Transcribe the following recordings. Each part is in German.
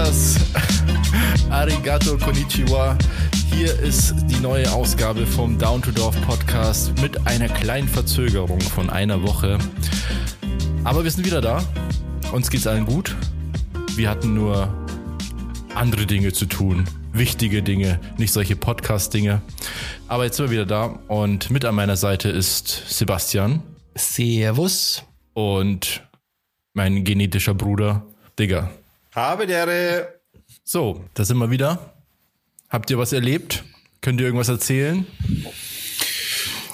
Buenas, Arigato, Konnichiwa. Hier ist die neue Ausgabe vom Down to Dorf Podcast mit einer kleinen Verzögerung von einer Woche. Aber wir sind wieder da. Uns geht's allen gut. Wir hatten nur andere Dinge zu tun. Wichtige Dinge, nicht solche Podcast-Dinge. Aber jetzt sind wir wieder da und mit an meiner Seite ist Sebastian. Servus. Und mein genetischer Bruder, Digga. Habe dere. So, da sind wir wieder. Habt ihr was erlebt? Könnt ihr irgendwas erzählen?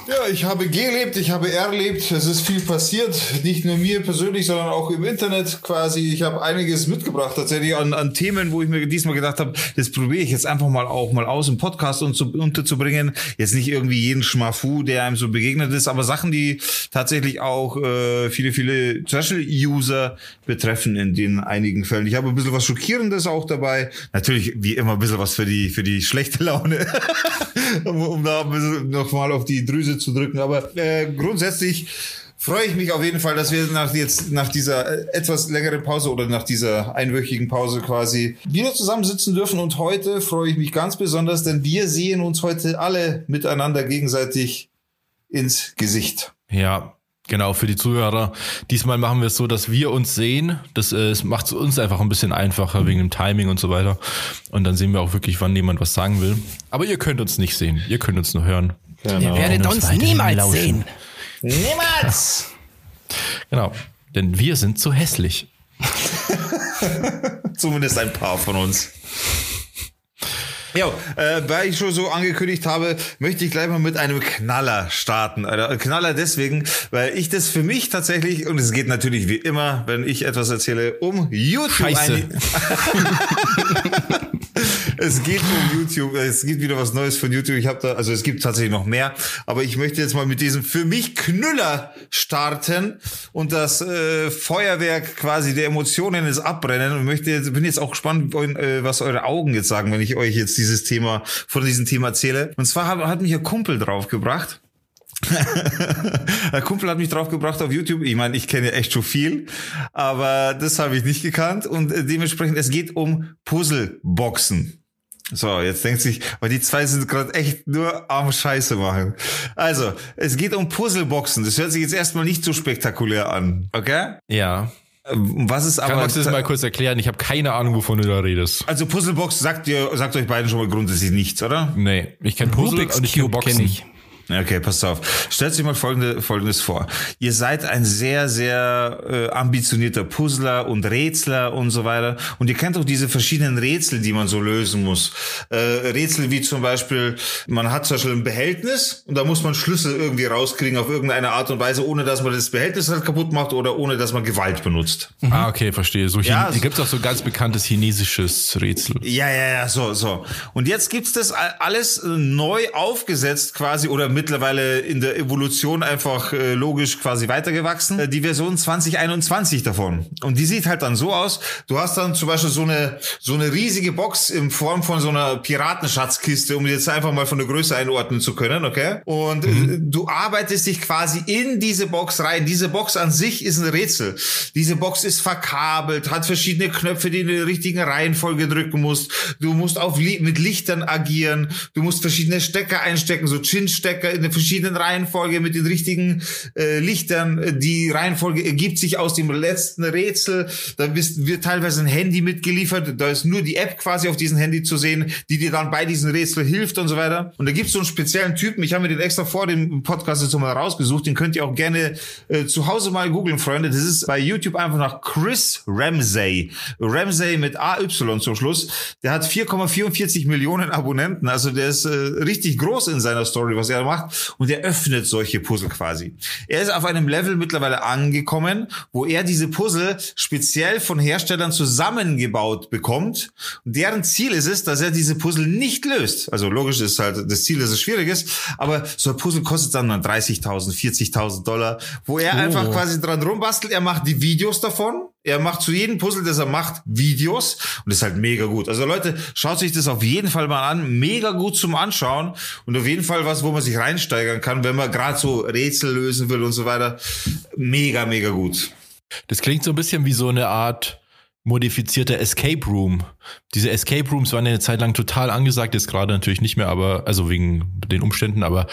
Ja, ich habe gelebt, ich habe erlebt. Es ist viel passiert. Nicht nur mir persönlich, sondern auch im Internet quasi. Ich habe einiges mitgebracht tatsächlich an, an Themen, wo ich mir diesmal gedacht habe, das probiere ich jetzt einfach mal auch mal aus im Podcast und zu, unterzubringen. Jetzt nicht irgendwie jeden Schmafu, der einem so begegnet ist, aber Sachen, die tatsächlich auch äh, viele, viele Social-User betreffen in den einigen Fällen. Ich habe ein bisschen was Schockierendes auch dabei. Natürlich, wie immer, ein bisschen was für die, für die schlechte Laune. um, um da nochmal auf die Drüse zu drücken. Aber äh, grundsätzlich freue ich mich auf jeden Fall, dass wir nach jetzt nach dieser äh, etwas längeren Pause oder nach dieser einwöchigen Pause quasi wieder zusammensitzen dürfen. Und heute freue ich mich ganz besonders, denn wir sehen uns heute alle miteinander gegenseitig ins Gesicht. Ja, Genau, für die Zuhörer. Diesmal machen wir es so, dass wir uns sehen. Das äh, macht es uns einfach ein bisschen einfacher wegen dem Timing und so weiter. Und dann sehen wir auch wirklich, wann jemand was sagen will. Aber ihr könnt uns nicht sehen. Ihr könnt uns nur hören. Genau. Ihr werdet uns, uns niemals lauschen. sehen. Niemals! genau, denn wir sind zu hässlich. Zumindest ein paar von uns. Ja, äh, weil ich schon so angekündigt habe, möchte ich gleich mal mit einem Knaller starten. Ein Knaller deswegen, weil ich das für mich tatsächlich, und es geht natürlich wie immer, wenn ich etwas erzähle, um YouTube. Scheiße. es geht um YouTube. Es gibt wieder was Neues von YouTube. Ich habe da, also es gibt tatsächlich noch mehr, aber ich möchte jetzt mal mit diesem für mich Knüller starten und das äh, Feuerwerk quasi der Emotionen ist abbrennen und möchte jetzt, bin jetzt auch gespannt, äh, was eure Augen jetzt sagen, wenn ich euch jetzt dieses Thema von diesem Thema erzähle. Und zwar hat, hat mich ein Kumpel draufgebracht. Ein Kumpel hat mich draufgebracht auf YouTube. Ich meine, ich kenne echt schon viel, aber das habe ich nicht gekannt und äh, dementsprechend es geht um Puzzleboxen. So, jetzt denkt sich, weil die zwei sind gerade echt nur am Scheiße machen. Also, es geht um Puzzleboxen. Das hört sich jetzt erstmal nicht so spektakulär an, okay? Ja. Ähm, was ist aber. Kann man das mal kurz erklären? Ich habe keine Ahnung, wovon du da redest. Also Puzzlebox sagt ihr, sagt euch beiden schon mal grundsätzlich nichts, oder? Nee, ich kenne Puzzle Rubik's und ich kenne Boxen. Kenn ich. Okay, passt auf. Stellt sich mal folgende, Folgendes vor. Ihr seid ein sehr, sehr äh, ambitionierter Puzzler und Rätsler und so weiter. Und ihr kennt auch diese verschiedenen Rätsel, die man so lösen muss. Äh, Rätsel wie zum Beispiel, man hat zum Beispiel ein Behältnis und da muss man Schlüssel irgendwie rauskriegen auf irgendeine Art und Weise, ohne dass man das Behältnis halt kaputt macht oder ohne dass man Gewalt benutzt. Mhm. Ah, okay, verstehe. So ja, so, gibt es auch so ganz bekanntes chinesisches Rätsel. Ja, ja, ja, so, so. Und jetzt gibt's das alles neu aufgesetzt quasi oder mittlerweile in der Evolution einfach äh, logisch quasi weitergewachsen. Äh, die Version 2021 davon. Und die sieht halt dann so aus. Du hast dann zum Beispiel so eine, so eine riesige Box in Form von so einer Piratenschatzkiste, um jetzt einfach mal von der Größe einordnen zu können, okay? Und äh, mhm. du arbeitest dich quasi in diese Box rein. Diese Box an sich ist ein Rätsel. Diese Box ist verkabelt, hat verschiedene Knöpfe, die in der richtigen Reihenfolge drücken musst. Du musst auf mit Lichtern agieren. Du musst verschiedene Stecker einstecken, so Chin-Stecker in der verschiedenen Reihenfolge mit den richtigen äh, Lichtern. Die Reihenfolge ergibt sich aus dem letzten Rätsel. Da bist, wird teilweise ein Handy mitgeliefert. Da ist nur die App quasi auf diesem Handy zu sehen, die dir dann bei diesem Rätsel hilft und so weiter. Und da gibt es so einen speziellen Typen. Ich habe mir den extra vor dem Podcast jetzt mal rausgesucht. Den könnt ihr auch gerne äh, zu Hause mal googeln, Freunde. Das ist bei YouTube einfach nach Chris Ramsey. Ramsey mit AY zum Schluss. Der hat 4,44 Millionen Abonnenten. Also der ist äh, richtig groß in seiner Story, was er macht macht und er öffnet solche Puzzle quasi. Er ist auf einem Level mittlerweile angekommen, wo er diese Puzzle speziell von Herstellern zusammengebaut bekommt. Und deren Ziel ist es, dass er diese Puzzle nicht löst. Also logisch ist halt das Ziel, dass es schwierig ist, aber so ein Puzzle kostet dann 30.000, 40.000 Dollar, wo er oh. einfach quasi dran rumbastelt. Er macht die Videos davon er macht zu jedem Puzzle, das er macht, Videos und ist halt mega gut. Also Leute, schaut sich das auf jeden Fall mal an. Mega gut zum Anschauen und auf jeden Fall was, wo man sich reinsteigern kann, wenn man gerade so Rätsel lösen will und so weiter. Mega, mega gut. Das klingt so ein bisschen wie so eine Art modifizierter Escape Room. Diese Escape Rooms waren eine Zeit lang total angesagt, jetzt gerade natürlich nicht mehr, aber also wegen den Umständen, aber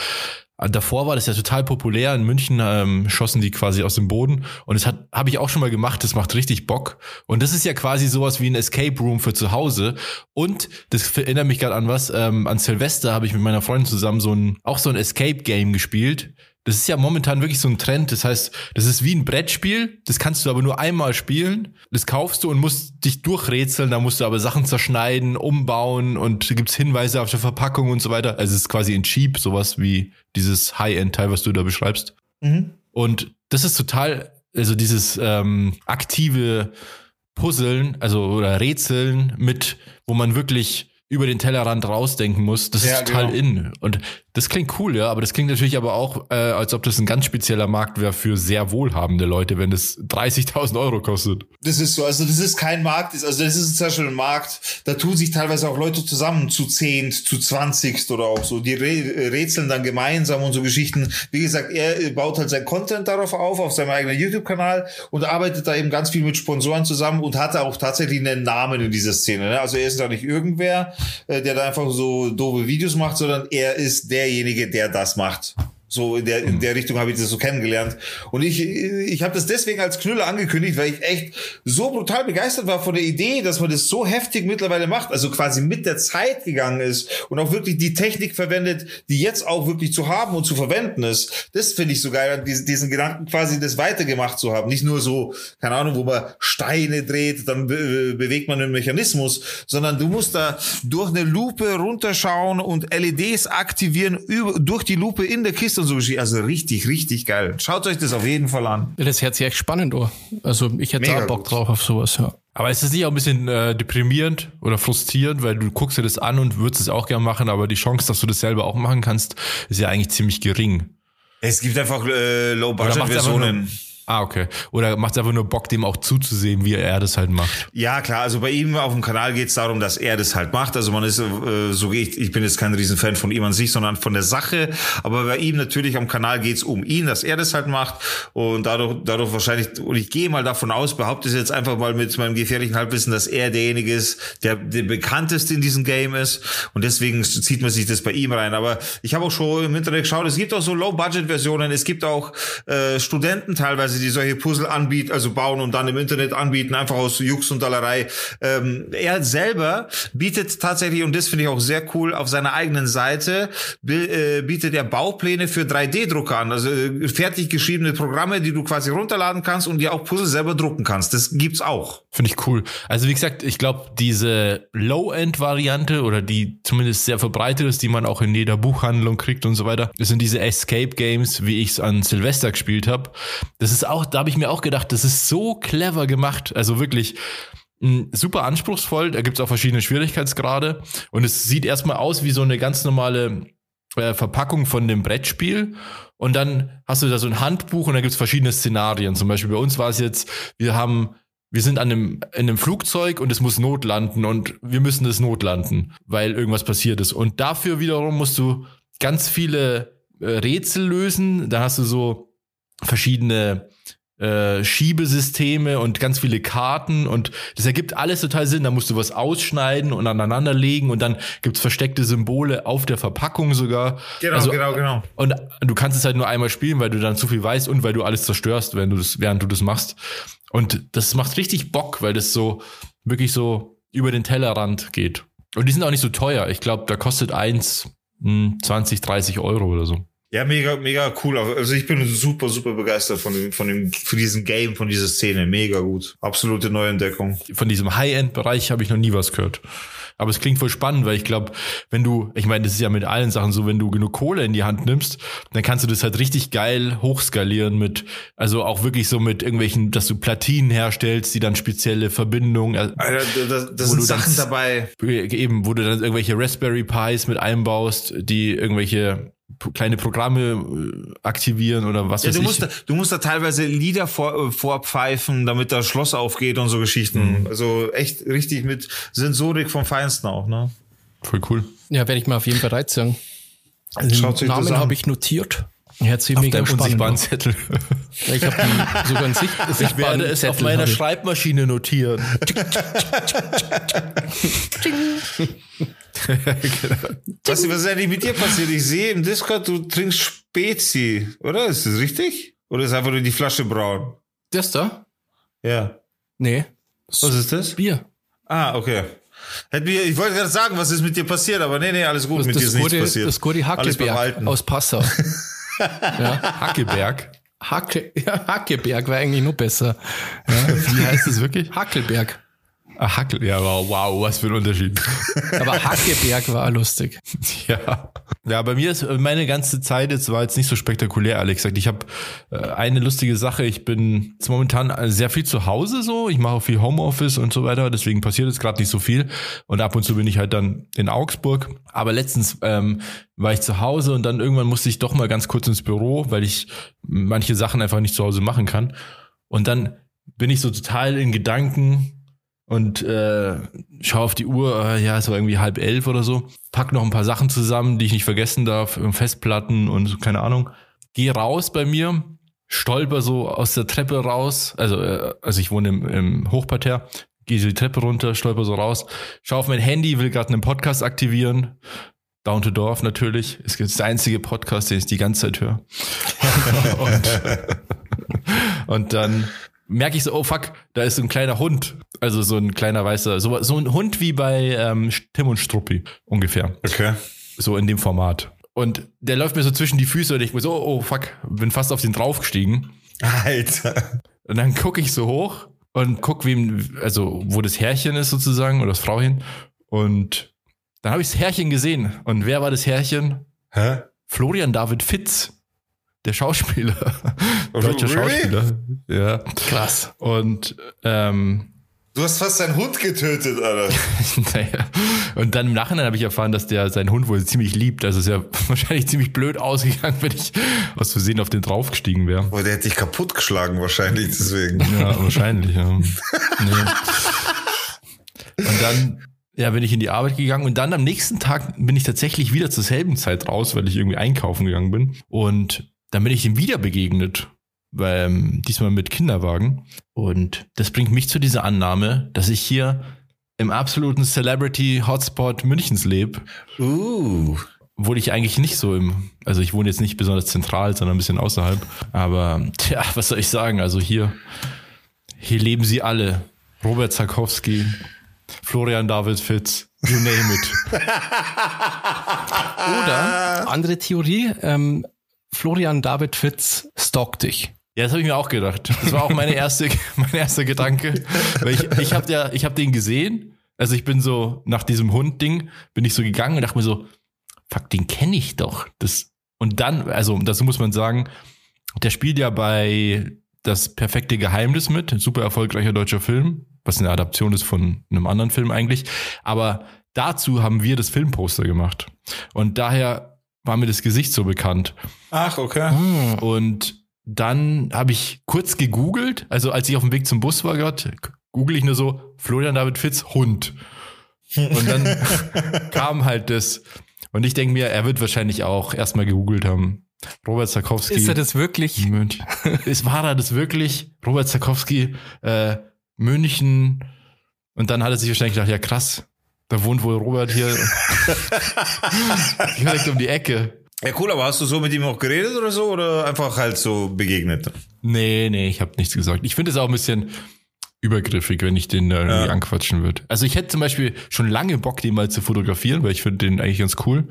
davor war das ja total populär. In München ähm, schossen die quasi aus dem Boden und das habe ich auch schon mal gemacht. Das macht richtig Bock und das ist ja quasi sowas wie ein Escape Room für zu Hause. Und das erinnert mich gerade an was. Ähm, an Silvester habe ich mit meiner Freundin zusammen so ein auch so ein Escape Game gespielt das ist ja momentan wirklich so ein Trend. Das heißt, das ist wie ein Brettspiel. Das kannst du aber nur einmal spielen. Das kaufst du und musst dich durchrätseln. Da musst du aber Sachen zerschneiden, umbauen und gibt's Hinweise auf der Verpackung und so weiter. Also es ist quasi ein Cheap, sowas wie dieses High-End-Teil, was du da beschreibst. Mhm. Und das ist total, also dieses ähm, aktive Puzzeln, also oder Rätseln mit, wo man wirklich über den Tellerrand rausdenken muss, das ja, ist total genau. in. Und das klingt cool, ja, aber das klingt natürlich aber auch, äh, als ob das ein ganz spezieller Markt wäre für sehr wohlhabende Leute, wenn das 30.000 Euro kostet. Das ist so, also das ist kein Markt, also das ist zum Beispiel ein Markt, da tun sich teilweise auch Leute zusammen zu zehnt, zu zwanzigst oder auch so, die rätseln dann gemeinsam und so Geschichten. Wie gesagt, er baut halt sein Content darauf auf, auf seinem eigenen YouTube-Kanal und arbeitet da eben ganz viel mit Sponsoren zusammen und hat auch tatsächlich einen Namen in dieser Szene. Ne? Also er ist da nicht irgendwer, äh, der da einfach so doofe Videos macht, sondern er ist der derjenige, der das macht. So in der, in der Richtung habe ich das so kennengelernt. Und ich, ich habe das deswegen als Knüller angekündigt, weil ich echt so brutal begeistert war von der Idee, dass man das so heftig mittlerweile macht, also quasi mit der Zeit gegangen ist und auch wirklich die Technik verwendet, die jetzt auch wirklich zu haben und zu verwenden ist. Das finde ich so geil, diesen, diesen Gedanken quasi das weitergemacht zu haben. Nicht nur so, keine Ahnung, wo man Steine dreht, dann be bewegt man einen Mechanismus, sondern du musst da durch eine Lupe runterschauen und LEDs aktivieren über, durch die Lupe in der Kiste und so Geschichten. Also richtig, richtig geil. Schaut euch das auf jeden Fall an. Das hört sich echt spannend, oh. Also ich hätte da Bock gut. drauf auf sowas, ja. Aber ist es nicht auch ein bisschen äh, deprimierend oder frustrierend, weil du guckst dir das an und würdest es auch gerne machen, aber die Chance, dass du das selber auch machen kannst, ist ja eigentlich ziemlich gering. Es gibt einfach äh, Low-Budget-Versionen. Ah, okay. Oder macht es einfach nur Bock, dem auch zuzusehen, wie er das halt macht? Ja, klar. Also bei ihm auf dem Kanal geht es darum, dass er das halt macht. Also man ist, äh, so ich, ich bin jetzt kein Riesenfan von ihm an sich, sondern von der Sache. Aber bei ihm natürlich am Kanal geht es um ihn, dass er das halt macht. Und dadurch, dadurch wahrscheinlich, und ich gehe mal davon aus, behaupte es jetzt einfach mal mit meinem gefährlichen Halbwissen, dass er derjenige ist, der der bekannteste in diesem Game ist. Und deswegen zieht man sich das bei ihm rein. Aber ich habe auch schon im Internet geschaut, es gibt auch so Low-Budget-Versionen. Es gibt auch äh, Studenten teilweise, teilweise, die solche Puzzle anbieten, also bauen und dann im Internet anbieten, einfach aus Jux und Dallerei. Ähm, er selber bietet tatsächlich, und das finde ich auch sehr cool, auf seiner eigenen Seite äh, bietet er Baupläne für 3D-Drucker an, also äh, fertig geschriebene Programme, die du quasi runterladen kannst und dir auch Puzzle selber drucken kannst. Das gibt's auch. Finde ich cool. Also wie gesagt, ich glaube, diese Low-End-Variante oder die zumindest sehr verbreitet ist, die man auch in jeder Buchhandlung kriegt und so weiter, das sind diese Escape-Games, wie ich es an Silvester gespielt habe. Das ist auch, da habe ich mir auch gedacht, das ist so clever gemacht. Also wirklich mh, super anspruchsvoll. Da gibt es auch verschiedene Schwierigkeitsgrade. Und es sieht erstmal aus wie so eine ganz normale äh, Verpackung von dem Brettspiel. Und dann hast du da so ein Handbuch und da gibt es verschiedene Szenarien. Zum Beispiel bei uns war es jetzt, wir haben wir sind an einem, in einem Flugzeug und es muss notlanden und wir müssen es notlanden, weil irgendwas passiert ist. Und dafür wiederum musst du ganz viele äh, Rätsel lösen. Da hast du so verschiedene äh, Schiebesysteme und ganz viele Karten und das ergibt alles total Sinn. Da musst du was ausschneiden und aneinanderlegen und dann gibt's versteckte Symbole auf der Verpackung sogar. Genau, also, genau, genau. Und du kannst es halt nur einmal spielen, weil du dann zu viel weißt und weil du alles zerstörst, wenn du das, während du das machst. Und das macht richtig Bock, weil das so wirklich so über den Tellerrand geht. Und die sind auch nicht so teuer. Ich glaube, da kostet eins 20, hm, 30 Euro oder so. Ja, mega, mega cool. Also ich bin super, super begeistert von dem, von dem, von diesem Game, von dieser Szene. Mega gut. Absolute Neuentdeckung. Von diesem High-End-Bereich habe ich noch nie was gehört. Aber es klingt voll spannend, weil ich glaube, wenn du, ich meine, das ist ja mit allen Sachen so, wenn du genug Kohle in die Hand nimmst, dann kannst du das halt richtig geil hochskalieren mit, also auch wirklich so mit irgendwelchen, dass du Platinen herstellst, die dann spezielle Verbindungen. Äh, Alter, das, das sind Sachen dann, dabei. Eben, wo du dann irgendwelche Raspberry Pis mit einbaust, die irgendwelche kleine Programme äh, aktivieren oder was ja, weiß du ich. Musst da, du musst da teilweise Lieder vor, äh, vorpfeifen, damit das Schloss aufgeht und so Geschichten. Mhm. Also echt richtig mit Sensorik vom Feinsten auch, ne? Voll cool. Ja, werde ich mal auf jeden Fall reinziehen. Also den Namen habe ich notiert. Ja, ziemlich auf unsichtbaren Zettel. Ich habe sogar einen Sicht Ich werde es auf meiner Schreibmaschine notieren. was, was ist eigentlich mit dir passiert? Ich sehe im Discord, du trinkst Spezi, oder? Ist das richtig? Oder ist einfach nur die Flasche braun? Das da? Ja. Nee. Was ist das? Bier. Ah, okay. Hätten wir, ich wollte gerade sagen, was ist mit dir passiert, aber nee, nee, alles gut, das, mit dir ist nichts passiert. Das Gurdi Hackelberg aus Passau. ja. Hackelberg. Hacke, ja, Hackeberg war eigentlich nur besser. Ja, wie heißt es wirklich? Hackelberg. Ah, Hackel, ja, wow, wow, was für ein Unterschied. Aber Hackeberg war lustig. Ja. Ja, bei mir ist meine ganze Zeit jetzt war jetzt nicht so spektakulär, Alex gesagt. Ich habe äh, eine lustige Sache. Ich bin jetzt momentan sehr viel zu Hause so. Ich mache auch viel Homeoffice und so weiter. Deswegen passiert jetzt gerade nicht so viel. Und ab und zu bin ich halt dann in Augsburg. Aber letztens ähm, war ich zu Hause und dann irgendwann musste ich doch mal ganz kurz ins Büro, weil ich manche Sachen einfach nicht zu Hause machen kann. Und dann bin ich so total in Gedanken und äh, schaue auf die Uhr, äh, ja, es war irgendwie halb elf oder so, pack noch ein paar Sachen zusammen, die ich nicht vergessen darf, Festplatten und so, keine Ahnung. Geh raus bei mir, stolper so aus der Treppe raus, also, äh, also ich wohne im, im Hochparterre, gehe so die Treppe runter, stolper so raus, schau auf mein Handy, will gerade einen Podcast aktivieren. Down to Dorf natürlich. Es gibt der einzige Podcast, den ich die ganze Zeit höre. und, und dann merke ich so, oh fuck, da ist so ein kleiner Hund. Also so ein kleiner weißer, so, so ein Hund wie bei ähm, Tim und Struppi ungefähr. Okay. So in dem Format. Und der läuft mir so zwischen die Füße und ich muss so, oh, oh fuck, bin fast auf den draufgestiegen. Alter. Und dann gucke ich so hoch und guck, wem, also wo das Härchen ist sozusagen oder das Frauchen. Und dann habe ich das Härchen gesehen. Und wer war das Härchen? Hä? Florian David Fitz der Schauspieler. Deutscher? Schauspieler. Ja. Krass. Und ähm, Du hast fast seinen Hund getötet, Alter. naja. Und dann im Nachhinein habe ich erfahren, dass der seinen Hund wohl ziemlich liebt. Also ist ja wahrscheinlich ziemlich blöd ausgegangen, wenn ich aus Versehen auf den draufgestiegen wäre. Oh, der hätte dich kaputtgeschlagen wahrscheinlich deswegen. Ja, wahrscheinlich, ja. nee. Und dann ja, bin ich in die Arbeit gegangen und dann am nächsten Tag bin ich tatsächlich wieder zur selben Zeit raus, weil ich irgendwie einkaufen gegangen bin. Und dann bin ich ihm wieder begegnet, weil, ähm, diesmal mit Kinderwagen. Und das bringt mich zu dieser Annahme, dass ich hier im absoluten Celebrity-Hotspot Münchens lebe. Uh. Obwohl ich eigentlich nicht so im, also ich wohne jetzt nicht besonders zentral, sondern ein bisschen außerhalb. Aber, tja, was soll ich sagen? Also hier, hier leben sie alle. Robert Zakowski, Florian David Fitz, you name it. Oder, andere Theorie, ähm, Florian David Fitz stalkt dich. Ja, das habe ich mir auch gedacht. Das war auch meine erste, mein erster Gedanke. Weil ich, ich habe ja, ich habe den gesehen. Also ich bin so nach diesem Hund-Ding bin ich so gegangen und dachte mir so, fuck, den kenne ich doch. Das und dann, also dazu muss man sagen, der spielt ja bei das perfekte Geheimnis mit, super erfolgreicher deutscher Film, was eine Adaption ist von einem anderen Film eigentlich. Aber dazu haben wir das Filmposter gemacht und daher war mir das Gesicht so bekannt. Ach, okay. Hm. Und dann habe ich kurz gegoogelt, also als ich auf dem Weg zum Bus war gerade, google ich nur so Florian David Fitz Hund. Und dann kam halt das. Und ich denke mir, er wird wahrscheinlich auch erstmal gegoogelt haben. Robert Zakowski. Ist er das wirklich? München. Ist, war er das wirklich? Robert Zakowski, äh, München. Und dann hat er sich wahrscheinlich gedacht, ja krass, da wohnt wohl Robert hier direkt um die Ecke. Ja, cool, aber hast du so mit ihm auch geredet oder so oder einfach halt so begegnet? Nee, nee, ich habe nichts gesagt. Ich finde es auch ein bisschen übergriffig, wenn ich den da irgendwie ja. anquatschen würde. Also ich hätte zum Beispiel schon lange Bock, den mal zu fotografieren, weil ich finde den eigentlich ganz cool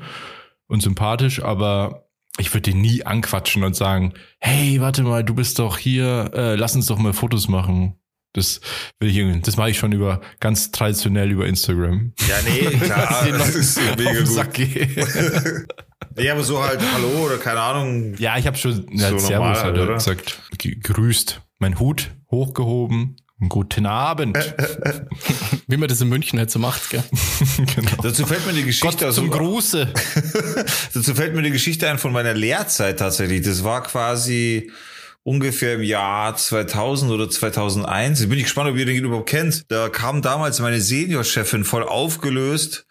und sympathisch, aber ich würde den nie anquatschen und sagen, hey, warte mal, du bist doch hier, äh, lass uns doch mal Fotos machen. Das will ich irgendwie, das mache ich schon über ganz traditionell über Instagram. Ja, nee, klar, das ist mega gut. nee, aber so halt Hallo oder keine Ahnung. Ja, ich habe schon ja, so Servus halt, oder? gesagt, grüßt, mein Hut hochgehoben. Guten Abend. Wie man das in München halt so macht, gell? genau. Dazu fällt mir die Geschichte Gott zum also, Gruße. Dazu fällt mir die Geschichte ein von meiner Lehrzeit tatsächlich. Das war quasi ungefähr im Jahr 2000 oder 2001. Ich bin gespannt, ob ihr den überhaupt kennt. Da kam damals meine Seniorchefin voll aufgelöst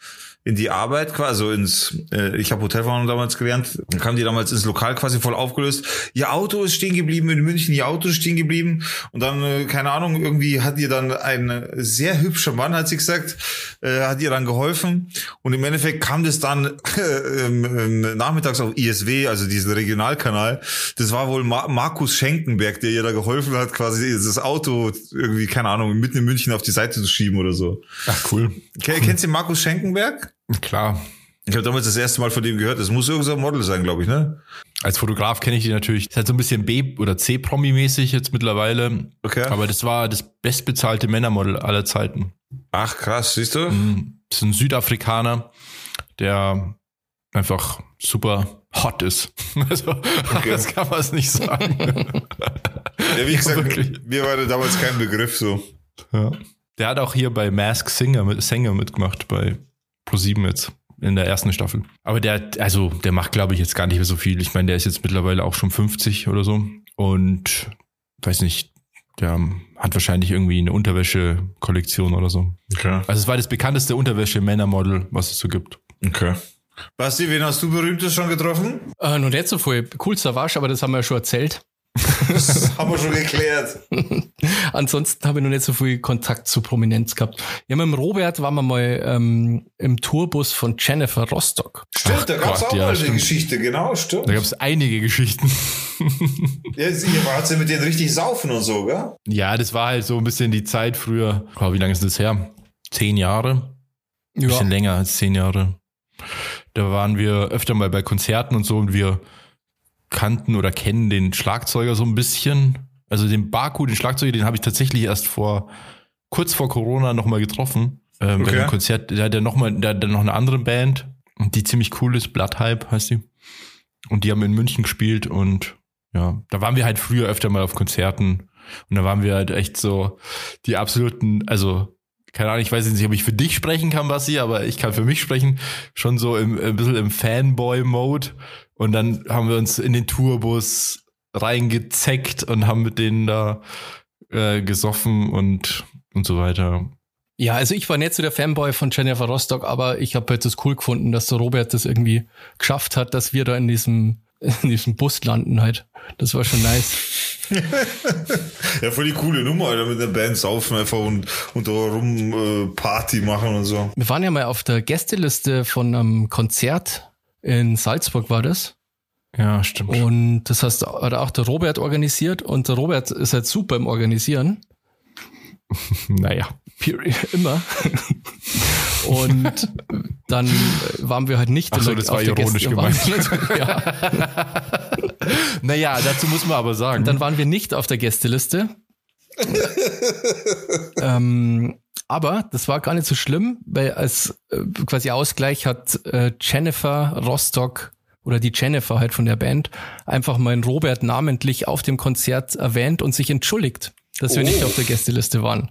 in die Arbeit quasi, also ins, äh, ich habe Hotelfachmann damals gelernt, dann kamen die damals ins Lokal quasi voll aufgelöst. Ihr Auto ist stehen geblieben in München, ihr Auto ist stehen geblieben und dann, äh, keine Ahnung, irgendwie hat ihr dann ein sehr hübscher Mann, hat sie gesagt, äh, hat ihr dann geholfen und im Endeffekt kam das dann äh, ähm, nachmittags auf ISW, also diesen Regionalkanal. Das war wohl Mar Markus Schenkenberg, der ihr da geholfen hat, quasi das Auto irgendwie, keine Ahnung, mitten in München auf die Seite zu schieben oder so. Ach, cool. Kennst du Markus Schenkenberg? Klar. Ich habe damals das erste Mal von dem gehört. Das muss irgendein Model sein, glaube ich, ne? Als Fotograf kenne ich die natürlich. Ist halt so ein bisschen B- oder C-Promi-mäßig jetzt mittlerweile. Okay. Aber das war das bestbezahlte Männermodel aller Zeiten. Ach, krass, siehst du? Das ist ein Südafrikaner, der einfach super hot ist. Also, das kann man es nicht sagen. Ja, wie gesagt, wirklich. mir war der damals kein Begriff so. ja. Der hat auch hier bei Mask Singer, Sänger mitgemacht, bei Pro7 jetzt in der ersten Staffel. Aber der, also, der macht, glaube ich, jetzt gar nicht mehr so viel. Ich meine, der ist jetzt mittlerweile auch schon 50 oder so. Und weiß nicht, der hat wahrscheinlich irgendwie eine Unterwäsche-Kollektion oder so. Okay. Also es war das bekannteste Unterwäsche-Männermodel, was es so gibt. Okay. Basti, wen hast du berühmtes schon getroffen? Äh, noch nicht so viel. Cool Savage, aber das haben wir ja schon erzählt. Das haben wir schon geklärt. Ansonsten habe ich noch nicht so viel Kontakt zu Prominenz gehabt. Ja, mit dem Robert waren wir mal ähm, im Tourbus von Jennifer Rostock. Stimmt, da gab's Gott, auch ja, mal eine stimmt. Geschichte, genau, stimmt. Da gab es einige Geschichten. Ja, ihr wart ja mit denen richtig saufen und so, gell? Ja, das war halt so ein bisschen die Zeit früher. Oh, wie lange ist das her? Zehn Jahre? Ein bisschen länger als zehn Jahre. Da waren wir öfter mal bei Konzerten und so und wir kannten oder kennen den Schlagzeuger so ein bisschen. Also den Baku, den Schlagzeuger, den habe ich tatsächlich erst vor, kurz vor Corona nochmal getroffen. Ähm, Bei Okay. dem Konzert, der hat ja noch mal, der hat dann noch eine andere Band, die ziemlich cool ist, Blood Hype heißt die. Und die haben in München gespielt und ja, da waren wir halt früher öfter mal auf Konzerten und da waren wir halt echt so die absoluten, also keine Ahnung, ich weiß jetzt nicht, ob ich für dich sprechen kann, Basti, aber ich kann für mich sprechen, schon so im, ein bisschen im Fanboy-Mode. Und dann haben wir uns in den Tourbus reingezeckt und haben mit denen da äh, gesoffen und, und so weiter. Ja, also ich war nicht so der Fanboy von Jennifer Rostock, aber ich habe halt das cool gefunden, dass der Robert das irgendwie geschafft hat, dass wir da in diesem, in diesem Bus landen halt. Das war schon nice. Ja, voll die coole Nummer, Alter, mit der Band saufen einfach und, und da rum äh, Party machen und so. Wir waren ja mal auf der Gästeliste von einem Konzert in Salzburg war das. Ja, stimmt. Und das heißt, hat auch der Robert organisiert und der Robert ist halt super im Organisieren. naja. Peri- Immer. Und dann waren wir halt nicht Ach so, in das war ironisch gemeint. ja, Naja, dazu muss man aber sagen. dann waren wir nicht auf der Gästeliste. ähm, aber das war gar nicht so schlimm, weil als äh, quasi Ausgleich hat äh, Jennifer Rostock oder die Jennifer halt von der Band einfach meinen Robert namentlich auf dem Konzert erwähnt und sich entschuldigt, dass wir Oh. nicht auf der Gästeliste waren.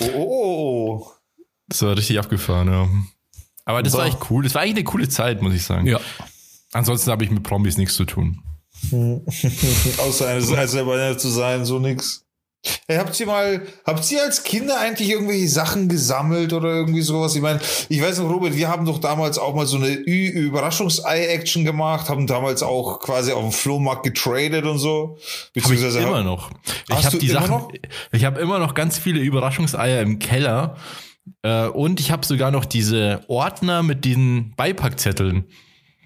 Oh, oh, oh. Das war richtig abgefahren, ja. Aber das war echt cool. Das war eigentlich eine coole Zeit, muss ich sagen. Ja. Ansonsten habe ich mit Promis nichts zu tun. Außer eines als selber nett zu sein, so nix. Hey, habt ihr mal, habt ihr als Kinder eigentlich irgendwelche Sachen gesammelt oder irgendwie sowas? Ich meine, ich weiß noch, Robert, wir haben doch damals auch mal so eine Ü- Überraschungsei-Action gemacht, haben damals auch quasi auf dem Flohmarkt getradet und so. Habe ich Beziehungsweise immer noch. Ich Hast habe du die immer Sachen. noch? Ich habe immer noch ganz viele Überraschungseier im Keller. Äh, und ich habe sogar noch diese Ordner mit diesen Beipackzetteln.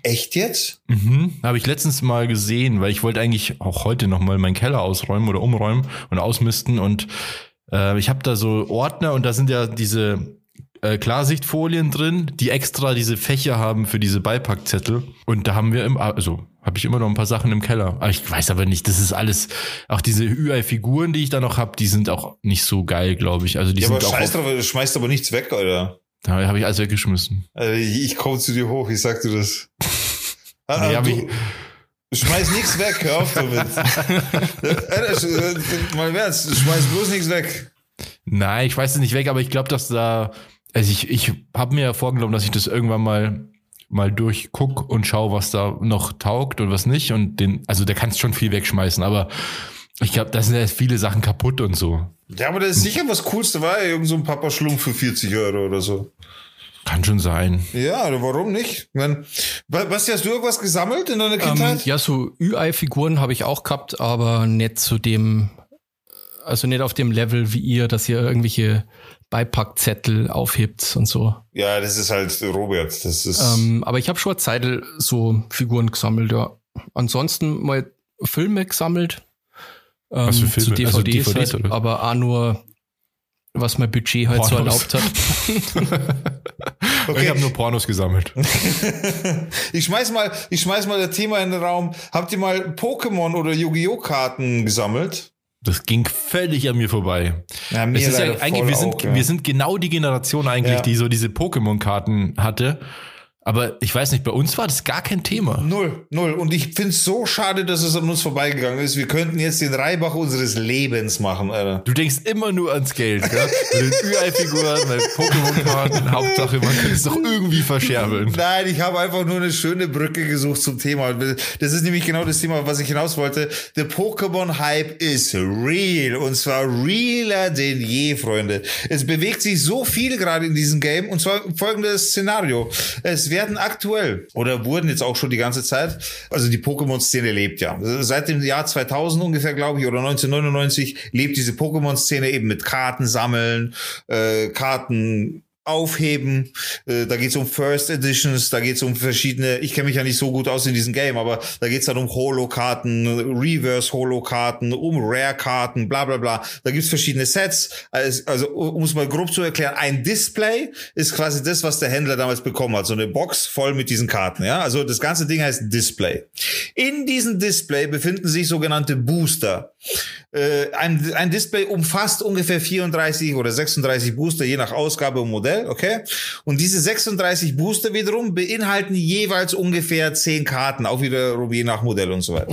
Echt jetzt? Mhm. Habe ich letztens mal gesehen, weil ich wollte eigentlich auch heute noch mal meinen Keller ausräumen oder umräumen und ausmisten. Und äh, ich habe da so Ordner und da sind ja diese äh, Klarsichtfolien drin, die extra diese Fächer haben für diese Beipackzettel. Und da haben wir im, also habe ich immer noch ein paar Sachen im Keller. Aber ich weiß aber nicht, das ist alles, auch diese UI-Figuren, die ich da noch habe, die sind auch nicht so geil, glaube ich. Also die Ja, aber sind auch, scheiß auf, drauf, du schmeißt aber nichts weg, Alter. da habe ich alles weggeschmissen. Also ich, ich komme zu dir hoch, ich sag dir das. Ah, Nee, hab du, schmeiß nichts weg, hör auf damit. Äh, mal Ernst, schmeiß bloß nichts weg. Nein, ich weiß es nicht weg, aber ich glaube, dass da, also ich, ich habe mir ja vorgenommen, dass ich das irgendwann mal mal durchguck und schau, was da noch taugt und was nicht. Und den, also da kannst schon viel wegschmeißen, aber ich glaube, da sind ja viele Sachen kaputt und so. Ja, aber das ist sicher was Coolste war, irgend so ein Papa Schlumpf für 40 Euro oder so. Kann schon sein. Ja, warum nicht? Wenn, Basti, hast du irgendwas gesammelt in deiner Kindheit? Ähm, ja, so Ü-Ei-Figuren habe ich auch gehabt, aber nicht zu dem, also nicht auf dem Level wie ihr, dass ihr irgendwelche Beipackzettel aufhebt und so. Ja, das ist halt Robert. Das ist. Ähm, aber ich habe schon eine Zeit so Figuren gesammelt, ja. Ansonsten mal Filme gesammelt. Ähm, Was für Filme? Zu DVDs, Also DVDs, halt, aber auch nur, was mein Budget halt so Pornos. erlaubt hat. Ich habe nur Pornos gesammelt. Ich schmeiß mal, ich schmeiß mal das Thema in den Raum. Habt ihr mal Pokémon oder Yu-Gi-Oh! Karten gesammelt? Das ging völlig an mir vorbei. Ja, Es ist ja eigentlich, wir sind, wir sind genau die Generation eigentlich, Ja. die so diese Pokémon-Karten hatte. Aber ich weiß nicht, bei uns war das gar kein Thema. Null, null. Und ich find's so schade, dass es an uns vorbeigegangen ist. Wir könnten jetzt den Reibach unseres Lebens machen, Alter. Du denkst immer nur ans Geld, gell? Mit den Ü-Ei-Figuren, mit Pokémon-Karten, Hauptsache, man kann es doch irgendwie verscherbeln. Nein, ich habe einfach nur eine schöne Brücke gesucht zum Thema. Das ist nämlich genau das Thema, was ich hinaus wollte. Der Pokémon-Hype ist real. Und zwar realer denn je, Freunde. Es bewegt sich so viel gerade in diesem Game. Und zwar folgendes Szenario. Es werden aktuell oder wurden jetzt auch schon die ganze Zeit, also die Pokémon-Szene lebt ja. Seit dem Jahr 2000 ungefähr, glaube ich, oder 1999 lebt diese Pokémon-Szene eben mit Karten sammeln, äh, Karten aufheben. Äh, da geht's um First Editions, da geht's um verschiedene, ich kenne mich ja nicht so gut aus in diesem Game, aber da geht's dann um Holo-Karten, Reverse-Holo-Karten, um Rare-Karten, bla bla bla. Da gibt's verschiedene Sets. Also, also um es mal grob zu erklären, ein Display ist quasi das, was der Händler damals bekommen hat. So eine Box voll mit diesen Karten. Ja, Also das ganze Ding heißt Display. In diesem Display befinden sich sogenannte Booster. Äh, ein, ein Display umfasst ungefähr 34 oder 36 Booster, je nach Ausgabe und Modell, okay? Und diese 36 Booster wiederum beinhalten jeweils ungefähr 10 Karten, auch wiederum je nach Modell und so weiter.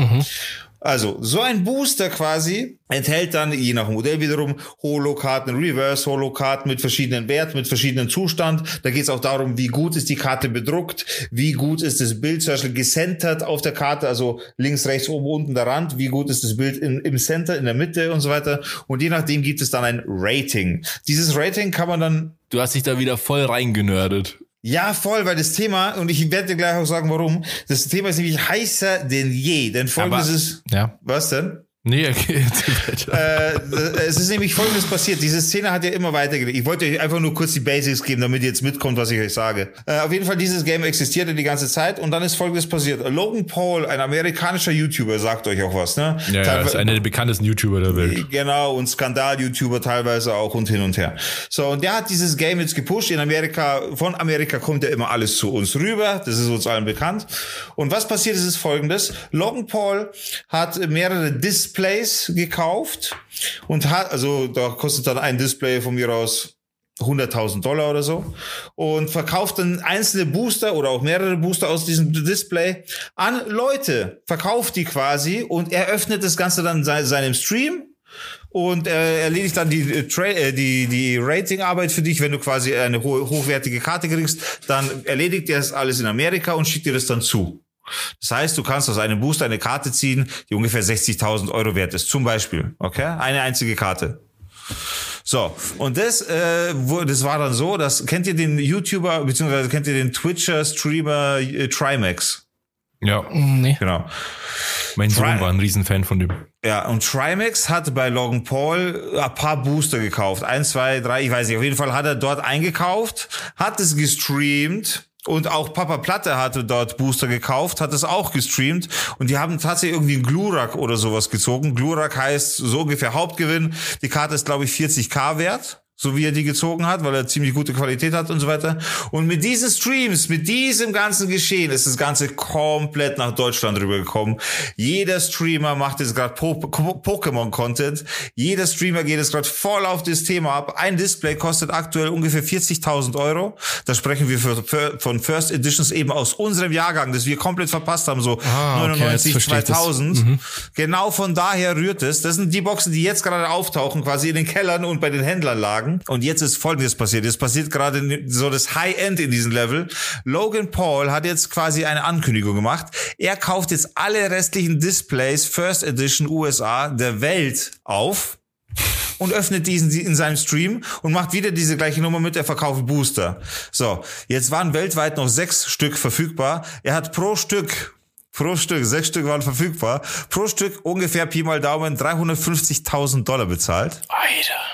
Also, so ein Booster quasi enthält dann, je nach Modell wiederum, Holo-Karten, Reverse-Holo-Karten mit verschiedenen Werten, mit verschiedenen Zustand. Da geht es auch darum, wie gut ist die Karte bedruckt, wie gut ist das Bild zum Beispiel gecentert auf der Karte, also links, rechts, oben, unten der Rand, wie gut ist das Bild in, im Center, in der Mitte und so weiter. Und je nachdem gibt es dann ein Rating. Dieses Rating kann man dann Du hast dich da wieder voll reingenördet. Ja, voll, weil das Thema, und ich werde dir gleich auch sagen, warum, das Thema ist nämlich heißer denn je. Denn folgendes Aber- ist, Ja. was denn? Nee, okay, äh, es ist nämlich folgendes passiert. Diese Szene hat ja immer weitergelebt. Ich wollte euch einfach nur kurz die Basics geben, damit ihr jetzt mitkommt, was ich euch sage. Äh, auf jeden Fall, dieses Game existierte die ganze Zeit und dann ist folgendes passiert. Logan Paul, ein amerikanischer YouTuber, sagt euch auch was, ne? ja, ja, Teilwe- ist einer der bekanntesten YouTuber der Welt. Genau, und Skandal-YouTuber teilweise auch und hin und her. So, und der hat dieses Game jetzt gepusht. In Amerika, von Amerika kommt ja immer alles zu uns rüber. Das ist uns allen bekannt. Und was passiert ist, ist folgendes. Logan Paul hat mehrere Displays gekauft und hat, also da kostet dann ein Display von mir aus 100.000 Dollar oder so und verkauft dann einzelne Booster oder auch mehrere Booster aus diesem Display an Leute, verkauft die quasi und er öffnet das Ganze dann se seinem Stream und äh, erledigt dann die, äh, äh, die, die Ratingarbeit für dich, wenn du quasi eine ho hochwertige Karte kriegst, dann erledigt er das alles in Amerika und schickt dir das dann zu. Das heißt, du kannst aus einem Booster eine Karte ziehen, die ungefähr 60.000 Euro wert ist, zum Beispiel. Okay? Eine einzige Karte. So, und das, äh, wo, das war dann so, dass, kennt ihr den YouTuber, beziehungsweise kennt ihr den Twitcher-Streamer äh, Trimax? Ja, Nee. Genau. mein Sohn Tri- war ein Riesenfan von dem. Ja, und Trimax hat bei Logan Paul ein paar Booster gekauft. Eins, zwei, drei, ich weiß nicht. Auf jeden Fall hat er dort eingekauft, hat es gestreamt. Und auch Papa Platte hatte dort Booster gekauft, hat es auch gestreamt. Und die haben tatsächlich irgendwie einen Glurak oder sowas gezogen. Glurak heißt so ungefähr Hauptgewinn. Die Karte ist, glaube ich, 40k wert. So wie er die gezogen hat, weil er ziemlich gute Qualität hat und so weiter. Und mit diesen Streams, mit diesem ganzen Geschehen ist das Ganze komplett nach Deutschland rübergekommen. Jeder Streamer macht jetzt gerade po po Pokémon-Content. Jeder Streamer geht jetzt gerade voll auf das Thema ab. Ein Display kostet aktuell ungefähr 40.000 Euro. Da sprechen wir für, für, von First Editions eben aus unserem Jahrgang, das wir komplett verpasst haben, so Ah, okay, 99, jetzt verstehe ich das. 2000. Genau von daher rührt es. Das sind die Boxen, die jetzt gerade auftauchen, quasi in den Kellern und bei den Händlern lagen. Und jetzt ist Folgendes passiert. Jetzt passiert gerade so das High-End in diesem Level. Logan Paul hat jetzt quasi eine Ankündigung gemacht. Er kauft jetzt alle restlichen Displays First Edition USA der Welt auf. und öffnet diesen in seinem Stream und macht wieder diese gleiche Nummer mit, er verkauft Booster. So, jetzt waren weltweit noch sechs Stück verfügbar. Er hat pro Stück Pro Stück, sechs Stück waren verfügbar. Pro Stück ungefähr Pi mal Daumen 350.000 Dollar bezahlt. Alter.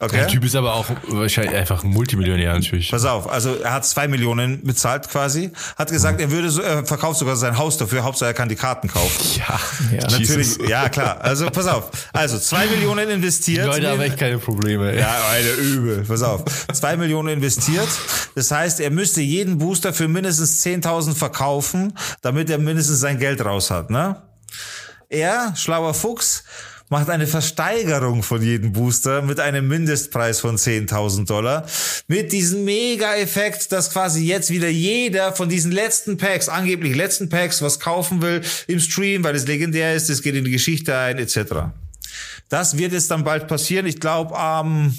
Okay. Der Typ ist aber auch wahrscheinlich einfach ein Multimillionär natürlich. Pass auf, also er hat zwei Millionen bezahlt quasi, hat gesagt, er würde so, er verkauft sogar sein Haus dafür, Hauptsache er kann die Karten kaufen. Ja, Ja. Natürlich, Jesus. ja klar. Also pass auf, also zwei Millionen Die investiert. Leute haben echt keine Probleme. Ja, eine übel. Pass auf. Zwei Millionen investiert. Das heißt, er müsste jeden Booster für mindestens 10.000 verkaufen, damit er mindestens sein Geld raus hat, ne? Er, schlauer Fuchs, macht eine Versteigerung von jedem Booster mit einem Mindestpreis von 10.000 Dollar. Mit diesem Mega-Effekt, dass quasi jetzt wieder jeder von diesen letzten Packs, angeblich letzten Packs, was kaufen will im Stream, weil es legendär ist, es geht in die Geschichte ein, etc. Das wird jetzt dann bald passieren. Ich glaube, am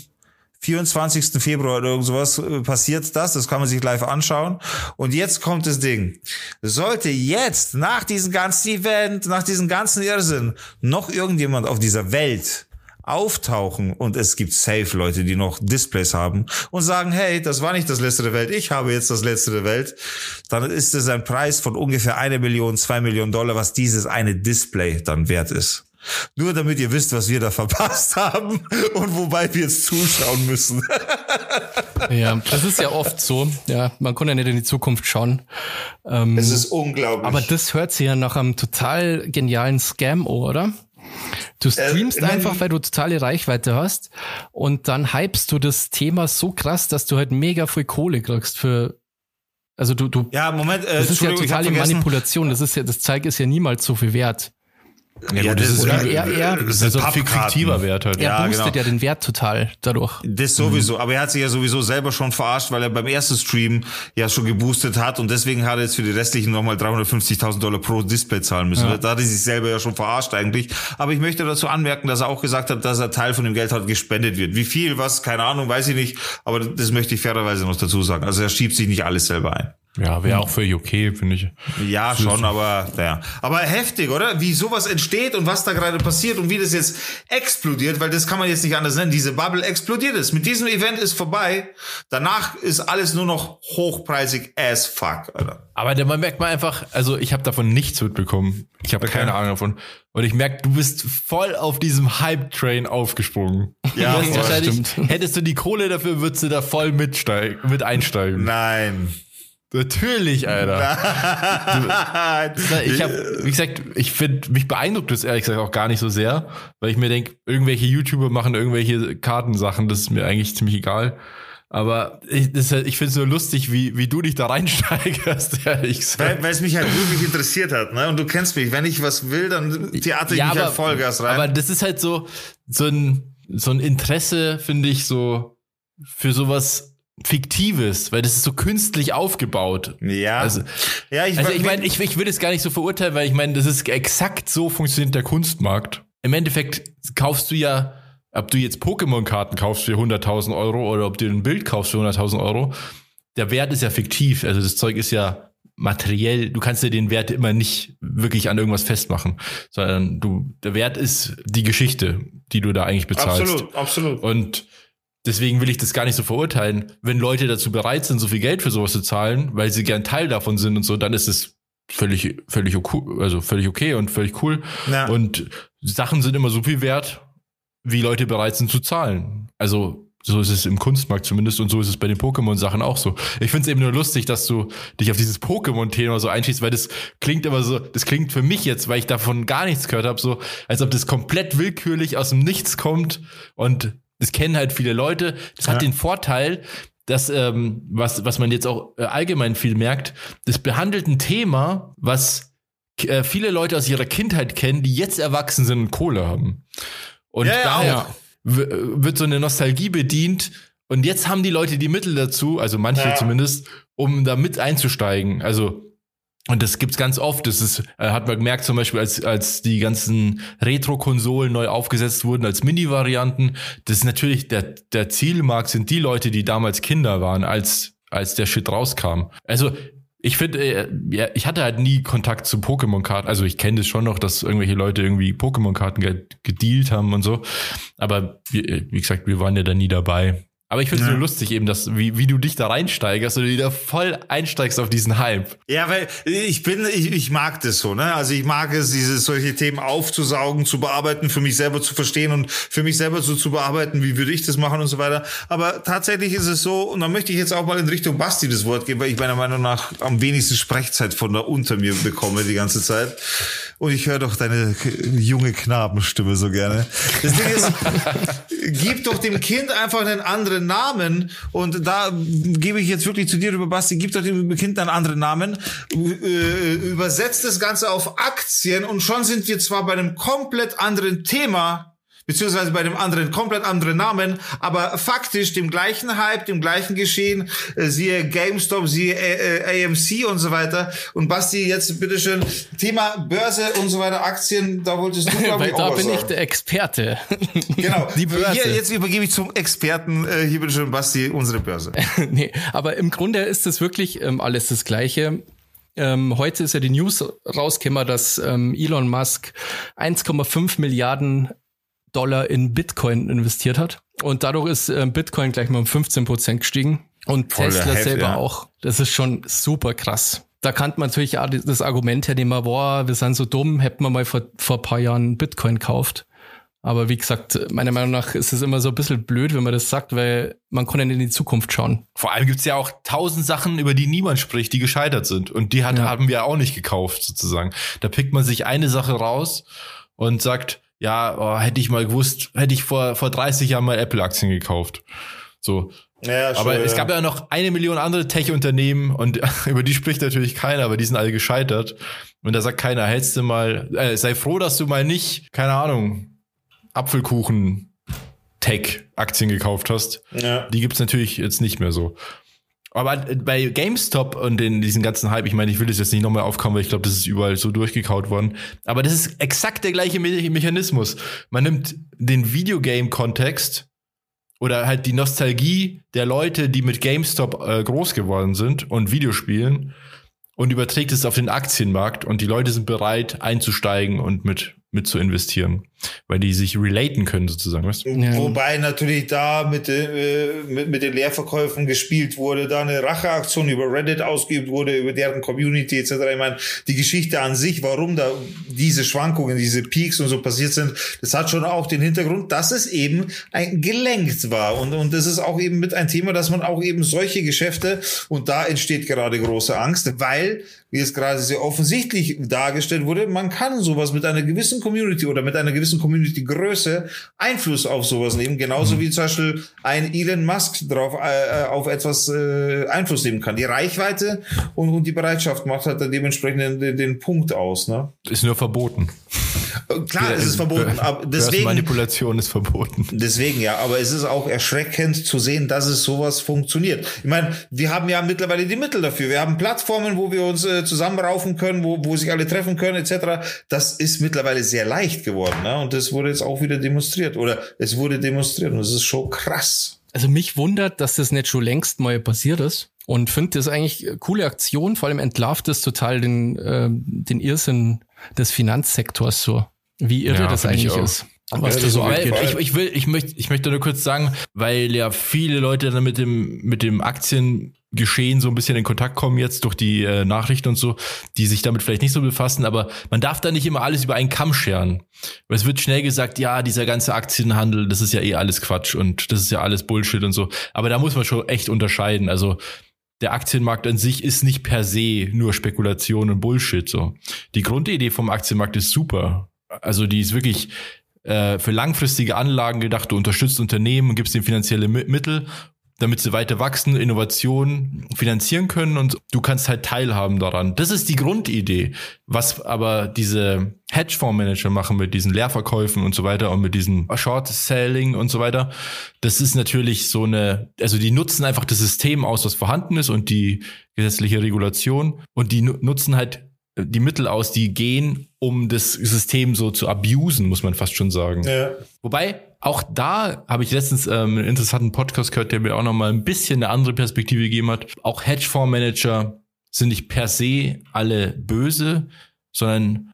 24. Februar oder irgend sowas äh, passiert das. Das kann man sich live anschauen. Und jetzt kommt das Ding. Sollte jetzt nach diesem ganzen Event, nach diesem ganzen Irrsinn noch irgendjemand auf dieser Welt auftauchen und es gibt safe Leute, die noch Displays haben und sagen, hey, das war nicht das letzte der Welt, ich habe jetzt das letzte der Welt, dann ist es ein Preis von ungefähr eine Million, zwei Millionen Dollar, was dieses eine Display dann wert ist. Nur damit ihr wisst, was wir da verpasst haben und wobei wir jetzt zuschauen müssen. Ja, das ist ja oft so. Ja, man kann ja nicht in die Zukunft schauen. Ähm, Es ist unglaublich. aber das hört sich ja nach einem total genialen Scam oder? Du streamst ich mein- einfach, weil du totale Reichweite hast und dann hypst du das Thema so krass, dass du halt mega viel Kohle kriegst für also du, du ja, Moment, äh, das ist ja totale. Manipulation. Das ist ja, das Zeug ist ja niemals so viel wert. Ja, Ja, gut, das, das ist Oder wie- er, er, das ist also ein fiktiver Wert halt. er Ja, boostet genau. ja den Wert total dadurch. Das sowieso, aber er hat sich ja sowieso selber schon verarscht, weil er beim ersten Stream ja schon geboostet hat und deswegen hat er jetzt für die restlichen nochmal 350.000 Dollar pro Display zahlen müssen. Da hat er sich selber ja schon verarscht eigentlich. Aber ich möchte dazu anmerken, dass er auch gesagt hat, dass er Teil von dem Geld hat gespendet wird. Wie viel, was, keine Ahnung, weiß ich nicht. Aber das möchte ich fairerweise noch dazu sagen. Also er schiebt sich nicht alles selber ein. Ja, wäre auch völlig okay, finde ich. Ja, schon, aber naja. Aber heftig, oder? Wie sowas entsteht und was da gerade passiert und wie das jetzt explodiert, weil das kann man jetzt nicht anders nennen. Diese Bubble explodiert ist. Mit diesem Event ist vorbei. Danach ist alles nur noch hochpreisig as fuck, Alter. Aber da merkt man einfach, also ich habe davon nichts mitbekommen. Ich habe keine Ahnung davon. Und ich merke, du bist voll auf diesem Hype-Train aufgesprungen. Ja, du hast voll. wahrscheinlich, Stimmt. hättest du die Kohle dafür, würdest du da voll mitsteigen, mit einsteigen. Nein. Natürlich, Alter. Ich habe, wie gesagt, ich finde, mich beeindruckt das ehrlich gesagt auch gar nicht so sehr, weil ich mir denke, irgendwelche YouTuber machen irgendwelche Kartensachen, das ist mir eigentlich ziemlich egal. Aber ich, das halt- ich finde es nur lustig, wie, wie du dich da reinsteigerst, ehrlich gesagt. Weil es mich halt wirklich interessiert hat, ne? Und du kennst mich. Wenn ich was will, dann theater ich mich halt Vollgas rein. aber das ist halt so, so ein, so ein Interesse, finde ich, so für sowas Fiktives, weil das ist so künstlich aufgebaut. ja. Also, ja, ich, also ich meine, ich, ich würde es gar nicht so verurteilen, weil ich meine, das ist exakt so funktioniert der Kunstmarkt. Im Endeffekt kaufst du ja, ob du jetzt Pokémon-Karten kaufst für 100.000 Euro oder ob du ein Bild kaufst für 100.000 Euro, der Wert ist ja fiktiv. Also das Zeug ist ja materiell. Du kannst ja den Wert immer nicht wirklich an irgendwas festmachen, sondern du, der Wert ist die Geschichte, die du da eigentlich bezahlst. absolut, absolut. Und deswegen will ich das gar nicht so verurteilen. Wenn Leute dazu bereit sind, so viel Geld für sowas zu zahlen, weil sie gern Teil davon sind und so, dann ist es völlig, völlig okay, also völlig okay und völlig cool. Ja. Und Sachen sind immer so viel wert, wie Leute bereit sind zu zahlen. Also so ist es im Kunstmarkt zumindest und so ist es bei den Pokémon-Sachen auch so. Ich finde es eben nur lustig, dass du dich auf dieses Pokémon-Thema so einschießt, weil das klingt immer so, das klingt für mich jetzt, weil ich davon gar nichts gehört habe, so als ob das komplett willkürlich aus dem Nichts kommt und das kennen halt viele Leute. Das hat Ja. den Vorteil, dass, ähm, was, was man jetzt auch äh, allgemein viel merkt, das behandelt ein Thema, was äh, viele Leute aus ihrer Kindheit kennen, die jetzt erwachsen sind und Kohle haben. Und Ja, daher w- wird so eine Nostalgie bedient. Und jetzt haben die Leute die Mittel dazu, also manche Ja. zumindest, um da mit einzusteigen. Also und das gibt's ganz oft. Das ist, äh, hat man gemerkt, zum Beispiel, als, als die ganzen Retro-Konsolen neu aufgesetzt wurden als Mini-Varianten. Das ist natürlich, der, der Zielmarkt sind die Leute, die damals Kinder waren, als, als der Shit rauskam. Also, Ich finde, äh, ja, ich hatte halt nie Kontakt zu Pokémon-Karten. Also ich kenne das schon noch, dass irgendwelche Leute irgendwie Pokémon-Karten gedealt haben und so. Aber wie, äh, wie gesagt, wir waren ja da nie dabei. Aber ich finde es ja. nur lustig eben, dass, wie, wie du dich da reinsteigerst und du da voll einsteigst auf diesen Hype. Ja, weil ich bin, ich, ich mag das so, ne? Also ich mag es, diese solche Themen aufzusaugen, zu bearbeiten, für mich selber zu verstehen und für mich selber so zu bearbeiten, wie würde ich das machen und so weiter. Aber tatsächlich ist es so, und da möchte ich jetzt auch mal in Richtung Basti das Wort geben, weil ich meiner Meinung nach am wenigsten Sprechzeit von da unter mir bekomme die ganze Zeit. Und ich höre doch deine junge Knabenstimme so gerne. Das Ding ist, gib doch dem Kind einfach einen anderen Namen. Und da gebe ich jetzt wirklich zu dir rüber, Basti, gib doch dem Kind einen anderen Namen. Äh, übersetzt das Ganze auf Aktien und schon sind wir zwar bei einem komplett anderen Thema, beziehungsweise bei dem anderen komplett anderen Namen, aber faktisch dem gleichen Hype, dem gleichen Geschehen, äh, siehe GameStop, siehe äh, äh AMC und so weiter. Und Basti, jetzt bitteschön, Thema Börse und so weiter, Aktien, da wolltest du, glaube ich, auch Da bin sagen. ich der Experte. Genau. Die Börse. Hier, jetzt übergebe ich zum Experten, äh, hier bitteschön, Basti, unsere Börse. nee, aber im Grunde ist es wirklich ähm, alles das Gleiche. Ähm, heute ist ja die News rausgekommen, dass ähm, Elon Musk 1,5 Milliarden Dollar in Bitcoin investiert hat. Und dadurch ist äh, Bitcoin gleich mal um 15 Prozent gestiegen. Und Voll Tesla Hälfte, selber ja. auch. Das ist schon super krass. Da kann man natürlich auch das Argument hernehmen, boah, wir sind so dumm, hätten wir mal vor, vor ein paar Jahren Bitcoin gekauft. Aber wie gesagt, meiner Meinung nach ist es immer so ein bisschen blöd, wenn man das sagt, weil man kann ja in die Zukunft schauen. Vor allem gibt's ja auch tausend Sachen, über die niemand spricht, die gescheitert sind. Und die hat, ja. haben wir auch nicht gekauft, sozusagen. Da pickt man sich eine Sache raus und sagt, ja, oh, hätte ich mal gewusst, hätte ich vor, vor 30 Jahren mal Apple-Aktien gekauft. So. Ja, aber schon, es gab ja noch eine Million andere Tech-Unternehmen und über die spricht natürlich keiner, aber die sind alle gescheitert. Und da sagt keiner, hältst du mal, äh, sei froh, dass du mal nicht, keine Ahnung, Apfelkuchen Tech-Aktien gekauft hast. Ja. Die gibt's natürlich jetzt nicht mehr so. Aber bei GameStop und in diesen ganzen Hype, ich meine, ich will das jetzt nicht nochmal aufkommen, weil ich glaube, das ist überall so durchgekaut worden. Aber das ist exakt der gleiche Me Mechanismus. Man nimmt den Videogame-Kontext oder halt die Nostalgie der Leute, die mit GameStop äh, groß geworden sind und Videospielen und überträgt es auf den Aktienmarkt und die Leute sind bereit einzusteigen und mit mit zu investieren, weil die sich relaten können sozusagen. Weißt du? ja. Wobei natürlich da mit, äh, mit, mit den Leerverkäufen gespielt wurde, da eine Racheaktion über Reddit ausgeübt wurde, über deren Community etc. Ich meine, die Geschichte an sich, warum da diese Schwankungen, diese Peaks und so passiert sind, das hat schon auch den Hintergrund, dass es eben ein gelenkt war und und das ist auch eben mit ein Thema, dass man auch eben solche Geschäfte und da entsteht gerade große Angst, weil wie es gerade sehr offensichtlich dargestellt wurde, man kann sowas mit einer gewissen Community oder mit einer gewissen Community-Größe Einfluss auf sowas nehmen, genauso mhm. wie zum Beispiel ein Elon Musk drauf äh, auf etwas äh, Einfluss nehmen kann. Die Reichweite und, und die Bereitschaft macht halt dann dementsprechend den, den Punkt aus. Ne? Ist nur verboten. Klar, es ist verboten, aber deswegen. Manipulation ist verboten. Deswegen ja, aber es ist auch erschreckend zu sehen, dass es sowas funktioniert. Ich meine, wir haben ja mittlerweile die Mittel dafür. Wir haben Plattformen, wo wir uns äh, zusammenraufen können, wo, wo sich alle treffen können, etc. Das ist mittlerweile sehr leicht geworden, ne? Und das wurde jetzt auch wieder demonstriert. Oder es wurde demonstriert und es ist schon krass. Also mich wundert, dass das nicht schon längst mal passiert ist und finde das eigentlich coole Aktion. Vor allem entlarvt es total den, äh, den Irrsinn des Finanzsektors so. Wie irre ja, das eigentlich ist. Was ja, so weil, ich, ich will, ich möchte, ich möchte nur kurz sagen, weil ja viele Leute dann mit dem, mit dem Aktiengeschehen so ein bisschen in Kontakt kommen jetzt durch die äh, Nachrichten und so, die sich damit vielleicht nicht so befassen, aber man darf da nicht immer alles über einen Kamm scheren. Weil es wird schnell gesagt, ja, dieser ganze Aktienhandel, das ist ja eh alles Quatsch und das ist ja alles Bullshit und so. Aber da muss man schon echt unterscheiden. Also der Aktienmarkt an sich ist nicht per se nur Spekulation und Bullshit. So. Die Grundidee vom Aktienmarkt ist super. Also die ist wirklich äh, für langfristige Anlagen gedacht. Du unterstützt Unternehmen, gibst ihnen finanzielle Mittel damit sie weiter wachsen, Innovationen finanzieren können und du kannst halt teilhaben daran. Das ist die Grundidee. Was aber diese Hedgefondsmanager machen mit diesen Leerverkäufen und so weiter und mit diesen Short Selling und so weiter, das ist natürlich so eine, also die nutzen einfach das System aus, was vorhanden ist und die gesetzliche Regulation und die nutzen halt die Mittel aus, die gehen, um das System so zu abusen, muss man fast schon sagen. Ja. Wobei, auch da habe ich letztens ähm, einen interessanten Podcast gehört, der mir auch nochmal ein bisschen eine andere Perspektive gegeben hat. Auch Hedgefondsmanager sind nicht per se alle böse, sondern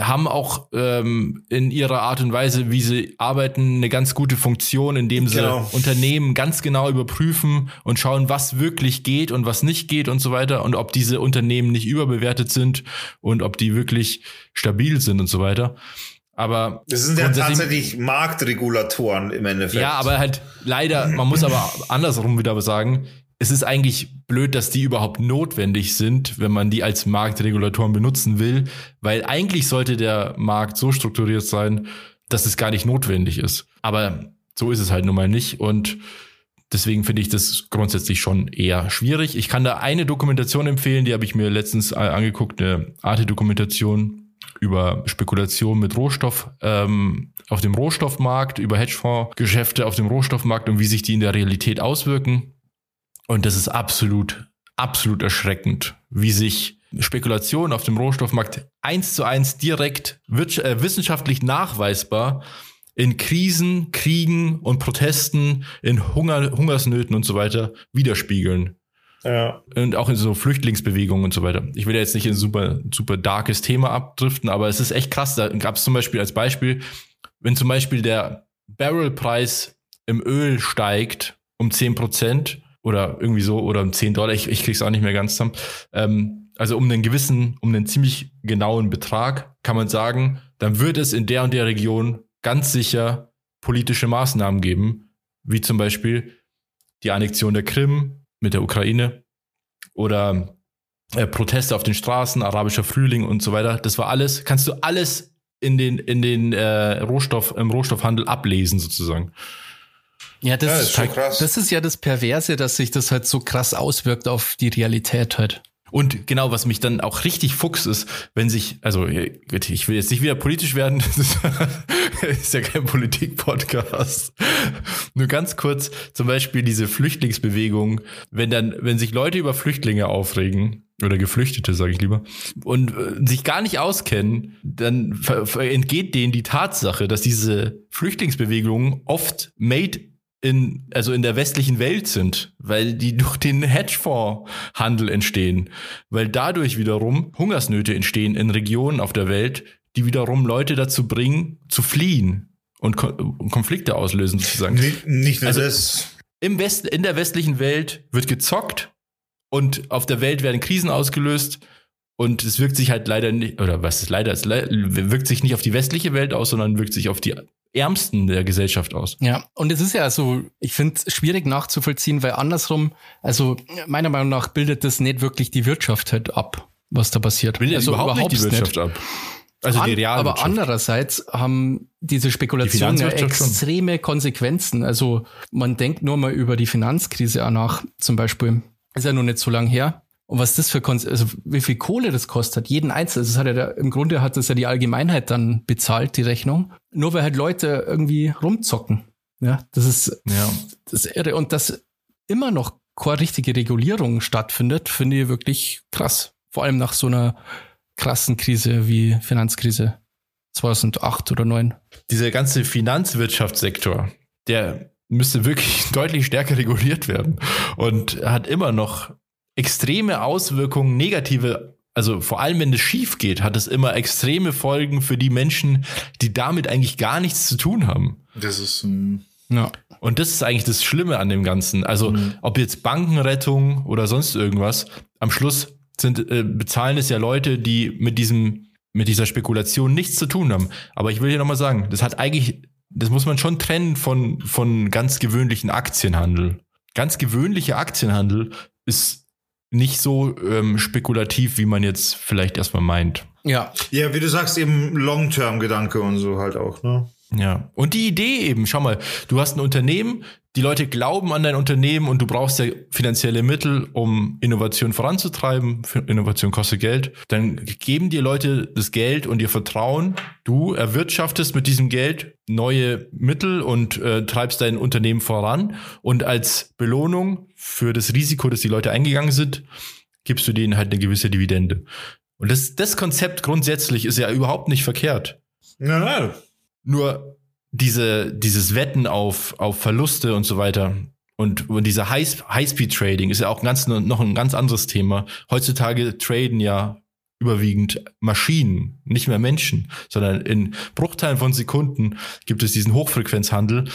haben auch ähm, in ihrer Art und Weise, wie sie arbeiten, eine ganz gute Funktion, indem sie genau. Unternehmen ganz genau überprüfen und schauen, was wirklich geht und was nicht geht und so weiter und ob diese Unternehmen nicht überbewertet sind und ob die wirklich stabil sind und so weiter. Aber das sind ja tatsächlich Marktregulatoren im Endeffekt. Ja, aber halt leider, man muss aber andersrum wieder sagen, es ist eigentlich blöd, dass die überhaupt notwendig sind, wenn man die als Marktregulatoren benutzen will, weil eigentlich sollte der Markt so strukturiert sein, dass es gar nicht notwendig ist. Aber so ist es halt nun mal nicht und deswegen finde ich das grundsätzlich schon eher schwierig. Ich kann da eine Dokumentation empfehlen, die habe ich mir letztens angeguckt, eine Arte-Dokumentation über Spekulation mit Rohstoff ähm, auf dem Rohstoffmarkt, über Hedgefonds-Geschäfte auf dem Rohstoffmarkt und wie sich die in der Realität auswirken. Und das ist absolut, absolut erschreckend, wie sich Spekulation auf dem Rohstoffmarkt eins zu eins direkt äh, wissenschaftlich nachweisbar in Krisen, Kriegen und Protesten, in Hunger, Hungersnöten und so weiter widerspiegeln. Ja. Und auch in so Flüchtlingsbewegungen und so weiter. Ich will ja jetzt nicht in super, super darkes Thema abdriften, aber es ist echt krass. Da gab es zum Beispiel als Beispiel, wenn zum Beispiel der Barrelpreis im Öl steigt um zehn Prozent, oder irgendwie so oder um 10 Dollar, ich, ich krieg's auch nicht mehr ganz zusammen. Ähm, also um einen gewissen, um einen ziemlich genauen Betrag kann man sagen, dann wird es in der und der Region ganz sicher politische Maßnahmen geben, wie zum Beispiel die Annexion der Krim mit der Ukraine oder äh, Proteste auf den Straßen, arabischer Frühling und so weiter. Das war alles, kannst du alles in den, in den äh, Rohstoff, im Rohstoffhandel ablesen sozusagen. Ja, das, ja, ist, halt, das ist ja das Perverse, dass sich das halt so krass auswirkt auf die Realität halt. Und genau, was mich dann auch richtig fuchs ist, wenn sich, also ich will jetzt nicht wieder politisch werden, das ist ja kein Politik-Podcast. Nur ganz kurz, zum Beispiel diese Flüchtlingsbewegung, wenn dann, wenn sich Leute über Flüchtlinge aufregen, oder Geflüchtete, sage ich lieber, und äh, sich gar nicht auskennen, dann entgeht denen die Tatsache, dass diese Flüchtlingsbewegungen oft made in, also in der westlichen Welt sind, weil die durch den Hedgefondshandel entstehen, weil dadurch wiederum Hungersnöte entstehen in Regionen auf der Welt, die wiederum Leute dazu bringen, zu fliehen und Konflikte auslösen sozusagen. Nicht, nicht nur also das. Im West, in der westlichen Welt wird gezockt und auf der Welt werden Krisen ausgelöst und es wirkt sich halt leider nicht, oder was ist leider, es wirkt sich nicht auf die westliche Welt aus, sondern wirkt sich auf die Ärmsten der Gesellschaft aus. Ja, und es ist ja so, ich finde es schwierig nachzuvollziehen, weil andersrum, also meiner Meinung nach bildet das nicht wirklich die Wirtschaft halt ab, was da passiert. Bildet also überhaupt, überhaupt nicht die Wirtschaft nicht. ab. Also die reale Aber andererseits haben diese Spekulationen die ja extreme schon. Konsequenzen. Also man denkt nur mal über die Finanzkrise nach, zum Beispiel. Ist ja noch nicht so lang her. Und was das für Kon also wie viel Kohle das kostet, jeden Einzelnen. Das hat ja der, im Grunde hat das ja die Allgemeinheit dann bezahlt, die Rechnung. Nur weil halt Leute irgendwie rumzocken. Ja, das ist, ja. das ist irre. Und dass immer noch keine richtige Regulierung stattfindet, finde ich wirklich krass. Vor allem nach so einer krassen Krise wie Finanzkrise 2008 oder 2009. Dieser ganze Finanzwirtschaftssektor, der müsste wirklich deutlich stärker reguliert werden und hat immer noch extreme Auswirkungen, negative, also vor allem wenn es schief geht, hat es immer extreme Folgen für die Menschen, die damit eigentlich gar nichts zu tun haben. Das ist ähm, ja. Und das ist eigentlich das Schlimme an dem Ganzen. Also mhm. ob jetzt Bankenrettung oder sonst irgendwas, am Schluss sind äh, bezahlen es ja Leute, die mit diesem mit dieser Spekulation nichts zu tun haben. Aber ich will hier nochmal sagen, das hat eigentlich, das muss man schon trennen von, von ganz gewöhnlichen Aktienhandel. Ganz gewöhnlicher Aktienhandel ist nicht so ähm, spekulativ, wie man jetzt vielleicht erstmal meint. Ja. Ja, wie du sagst, eben Long-Term-Gedanke und so halt auch, ne? Ja. Und die Idee eben, schau mal, du hast ein Unternehmen, die Leute glauben an dein Unternehmen und du brauchst ja finanzielle Mittel, um Innovation voranzutreiben. Innovation kostet Geld. Dann geben dir Leute das Geld und ihr Vertrauen. Du erwirtschaftest mit diesem Geld neue Mittel und äh, treibst dein Unternehmen voran. Und als Belohnung für das Risiko, dass die Leute eingegangen sind, gibst du denen halt eine gewisse Dividende. Und das, das Konzept grundsätzlich ist ja überhaupt nicht verkehrt. Nein, nein. Nur diese, dieses Wetten auf, auf Verluste und so weiter, Und, und dieser High, High-Speed-Trading ist ja auch ganz, noch ein ganz anderes Thema. Heutzutage traden ja überwiegend Maschinen, nicht mehr Menschen, sondern in Bruchteilen von Sekunden gibt es diesen Hochfrequenzhandel,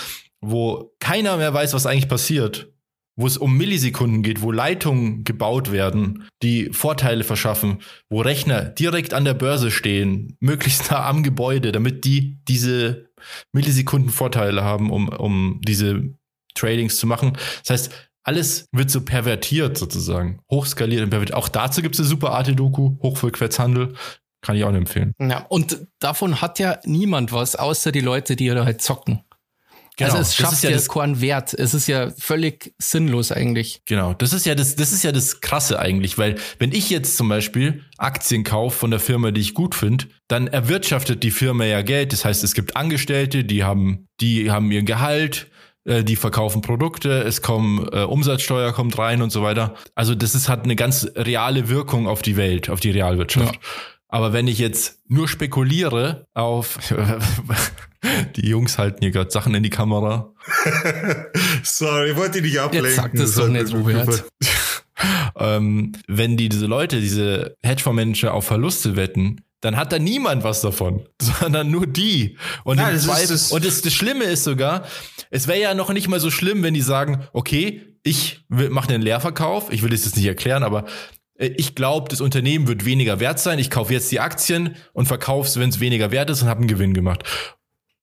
wo keiner mehr weiß, was eigentlich passiert, wo es um Millisekunden geht, wo Leitungen gebaut werden, die Vorteile verschaffen, wo Rechner direkt an der Börse stehen, möglichst nah am Gebäude, damit die diese Millisekunden Vorteile haben, um, um diese Tradings zu machen. Das heißt, alles wird so pervertiert sozusagen, hochskaliert und pervertiert. Auch dazu gibt es eine super Arte-Doku, Hochfrequenzhandel. Kann ich auch nicht empfehlen. Ja, und davon hat ja niemand was, außer die Leute, die da halt zocken. Genau, also es schafft ja, ja keinen Wert. Es ist ja völlig sinnlos eigentlich. Genau, das ist ja das, das ist ja das Krasse eigentlich, weil wenn ich jetzt zum Beispiel Aktien kaufe von der Firma, die ich gut finde, dann erwirtschaftet die Firma ja Geld. Das heißt, es gibt Angestellte, die haben, die haben ihr Gehalt, äh, die verkaufen Produkte, es kommen äh, Umsatzsteuer kommt rein und so weiter. Also das ist hat eine ganz reale Wirkung auf die Welt, auf die Realwirtschaft. Ja. Aber wenn ich jetzt nur spekuliere auf die Jungs halten hier gerade Sachen in die Kamera. Sorry, ich wollte dich nicht ablenken. Jetzt sagt es doch nicht, Robert. ähm, wenn die, diese Leute, diese Hedgefondsmanager auf Verluste wetten, dann hat da niemand was davon, sondern nur die. Und, ja, das, Zweifel, das, und das, das Schlimme ist sogar, es wäre ja noch nicht mal so schlimm, wenn die sagen, okay, ich mache einen Leerverkauf, ich will das jetzt nicht erklären, aber ich glaube, das Unternehmen wird weniger wert sein. Ich kaufe jetzt die Aktien und verkaufe es, wenn es weniger wert ist und habe einen Gewinn gemacht.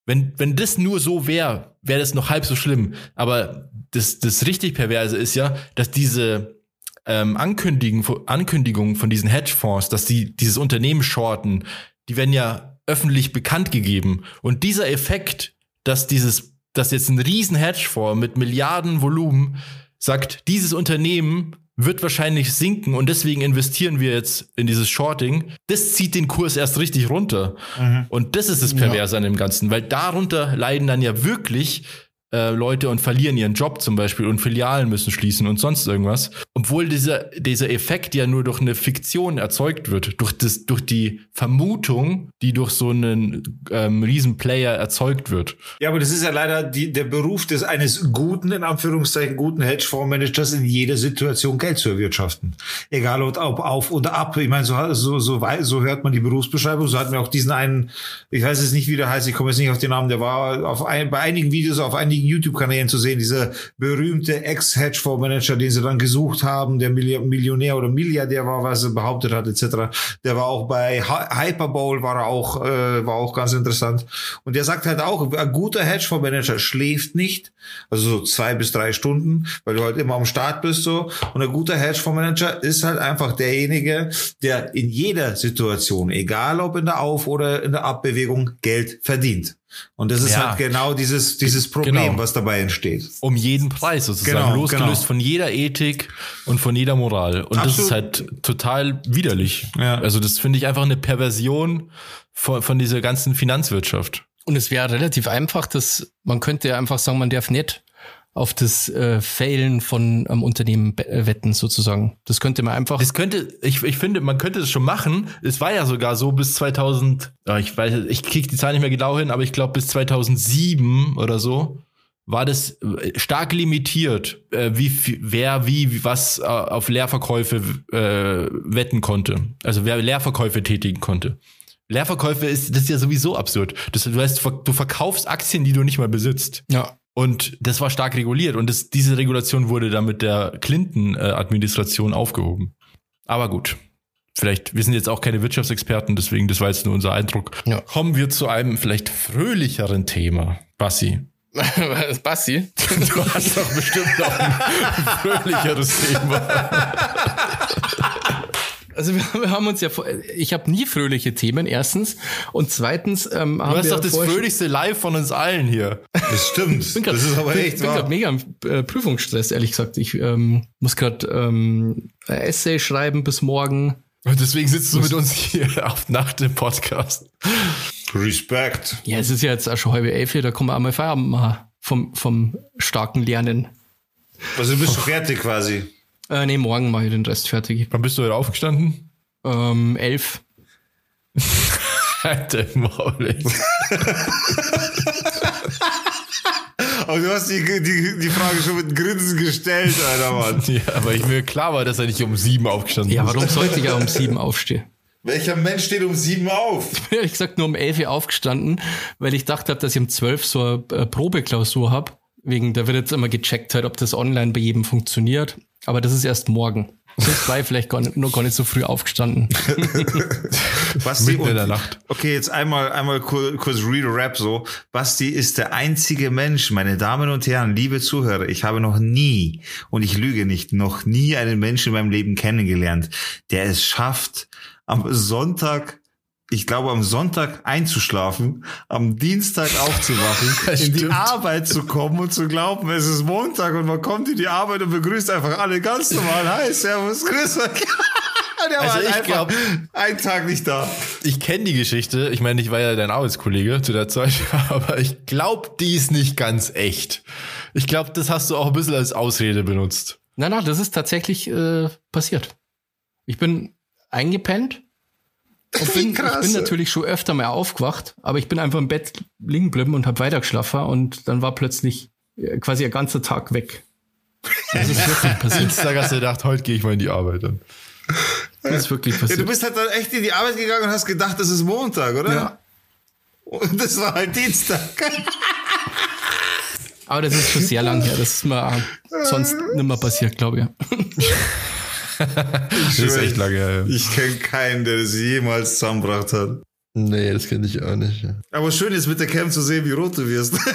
Wenn, wenn das nur so wäre, wäre das noch halb so schlimm. Aber das, das richtig Perverse ist ja, dass diese ähm, Ankündigung, Ankündigungen von diesen Hedgefonds, dass die dieses Unternehmen shorten, die werden ja öffentlich bekannt gegeben. Und dieser Effekt, dass dieses, dass jetzt ein riesen Hedgefonds mit Milliarden Volumen sagt, dieses Unternehmen wird wahrscheinlich sinken und deswegen investieren wir jetzt in dieses Shorting. Das zieht den Kurs erst richtig runter. Mhm. Und das ist das Perverse ja. an dem Ganzen, weil darunter leiden dann ja wirklich äh, Leute und verlieren ihren Job zum Beispiel und Filialen müssen schließen und sonst irgendwas. Obwohl dieser, dieser Effekt ja nur durch eine Fiktion erzeugt wird, durch, das, durch die Vermutung, die durch so einen ähm, Riesenplayer erzeugt wird. Ja, aber das ist ja leider die, der Beruf des eines guten, in Anführungszeichen, guten Hedgefondsmanagers in jeder Situation Geld zu erwirtschaften. Egal ob auf oder ab. Ich meine, so, so, so, so hört man die Berufsbeschreibung. So hatten wir auch diesen einen, ich weiß jetzt nicht, wie der heißt, ich komme jetzt nicht auf den Namen, der war auf ein, bei einigen Videos auf einigen YouTube-Kanälen zu sehen, dieser berühmte Ex-Hedgefonds-Manager, den sie dann gesucht haben, der Millionär oder Milliardär war, was er behauptet hat, etc. Der war auch bei Hyperbowl, war er auch, äh, war auch ganz interessant. Und der sagt halt auch, ein guter Hedgefonds-Manager schläft nicht, also so zwei bis drei Stunden, weil du halt immer am Start bist so. Und ein guter Hedgefonds-Manager ist halt einfach derjenige, der in jeder Situation, egal ob in der Auf- oder in der Abbewegung, Geld verdient. Und das ist ja. halt genau dieses, dieses Problem, genau. was dabei entsteht. Um jeden Preis sozusagen, genau, losgelöst genau. von jeder Ethik und von jeder Moral. Und Absolut. das ist halt total widerlich. Ja. Also das finde ich einfach eine Perversion von, von dieser ganzen Finanzwirtschaft. Und es wäre relativ einfach, dass man könnte ja einfach sagen, man darf nicht auf das äh, Failen von ähm, Unternehmen äh, wetten sozusagen. Das könnte man einfach. Das könnte, ich, ich finde, man könnte es schon machen. Es war ja sogar so bis 2000, oh, ich weiß, ich kriege die Zahl nicht mehr genau hin, aber ich glaube bis 2007 oder so war das äh, stark limitiert, äh, wie wer wie was äh, auf Leerverkäufe äh, wetten konnte. Also wer Leerverkäufe tätigen konnte. Leerverkäufe ist das ist ja sowieso absurd. Das, du heißt, du verkaufst Aktien, die du nicht mal besitzt. Ja. Und das war stark reguliert und das, diese Regulation wurde dann mit der Clinton-Administration aufgehoben. Aber gut, vielleicht, wir sind jetzt auch keine Wirtschaftsexperten, deswegen, das war jetzt nur unser Eindruck. Ja. Kommen wir zu einem vielleicht fröhlicheren Thema. Bassi. Bassi? Du hast doch bestimmt noch ein fröhlicheres Thema. Also wir, wir, haben uns ja, ich habe nie fröhliche Themen, erstens. Und zweitens ähm, haben wir... Du hast doch das fröhlichste Live von uns allen hier. Das stimmt. Grad, das ist aber echt Ich bin gerade mega im äh, Prüfungsstress, ehrlich gesagt. Ich ähm, muss gerade ähm, Essay schreiben bis morgen. Und deswegen sitzt du mit uns hier auf Nacht im Podcast. Respekt. Ja, es ist ja jetzt auch schon halbe elf hier, da kommen wir einmal Feierabend machen vom, vom starken Lernen. Also bist du fertig quasi? Äh, nee, morgen mache ich den Rest fertig. Wann bist du heute aufgestanden? Ähm, elf. Alter Maul. Aber du hast die, die, die Frage schon mit Grinsen gestellt, Alter, Mann. Ja, aber ich mir klar war, dass er nicht um sieben aufgestanden Ja, ist. warum sollte ich ja um sieben aufstehen? Welcher Mensch steht um sieben auf? Ich bin ehrlich gesagt nur um elf Uhr aufgestanden, weil ich dachte hab, dass ich um zwölf so eine äh, Probeklausur hab. Wegen, da wird jetzt immer gecheckt halt, ob das online bei jedem funktioniert. Aber das ist erst morgen. Sonst war ich vielleicht gar nicht, nur gar nicht so früh aufgestanden. Basti Mitten in der Nacht. Okay, jetzt einmal, einmal kur- kurz Real Rap so. Basti ist der einzige Mensch, meine Damen und Herren, liebe Zuhörer, ich habe noch nie, und ich lüge nicht, noch nie einen Menschen in meinem Leben kennengelernt, der es schafft, am Sonntag ich glaube, am Sonntag einzuschlafen, am Dienstag aufzuwachen, in die. Arbeit zu kommen und zu glauben, es ist Montag und man kommt in die Arbeit und begrüßt einfach alle ganz normal. Hi, servus, grüß euch. Der Also war ich einfach glaub- einen Tag nicht da. Ich kenne die Geschichte. Ich meine, ich war ja dein Arbeitskollege zu der Zeit, aber ich glaube, die ist nicht ganz echt. Ich glaube, das hast du auch ein bisschen als Ausrede benutzt. Nein, nein, das ist tatsächlich äh, passiert. Ich bin eingepennt und bin, ich bin natürlich schon öfter mal aufgewacht, aber ich bin einfach im Bett liegen geblieben und habe weitergeschlafen und dann war plötzlich äh, quasi ein ganzer Tag weg. Das ist wirklich passiert. Dienstag hast du gedacht, heute gehe ich mal in die Arbeit. Dann. Das ist wirklich Ja, du passiert. bist halt dann echt in die Arbeit gegangen und hast gedacht, das ist Montag, oder? Ja. Und das war halt Dienstag. Aber das ist schon sehr lang her. Das ist mir sonst nimmer passiert, glaube ich. Das ist echt lange her. ja. Ich kenne keinen, der das jemals zusammengebracht hat. Nee, das kenne ich auch nicht. ja. Aber schön ist mit der Cam zu sehen, wie rot du wirst.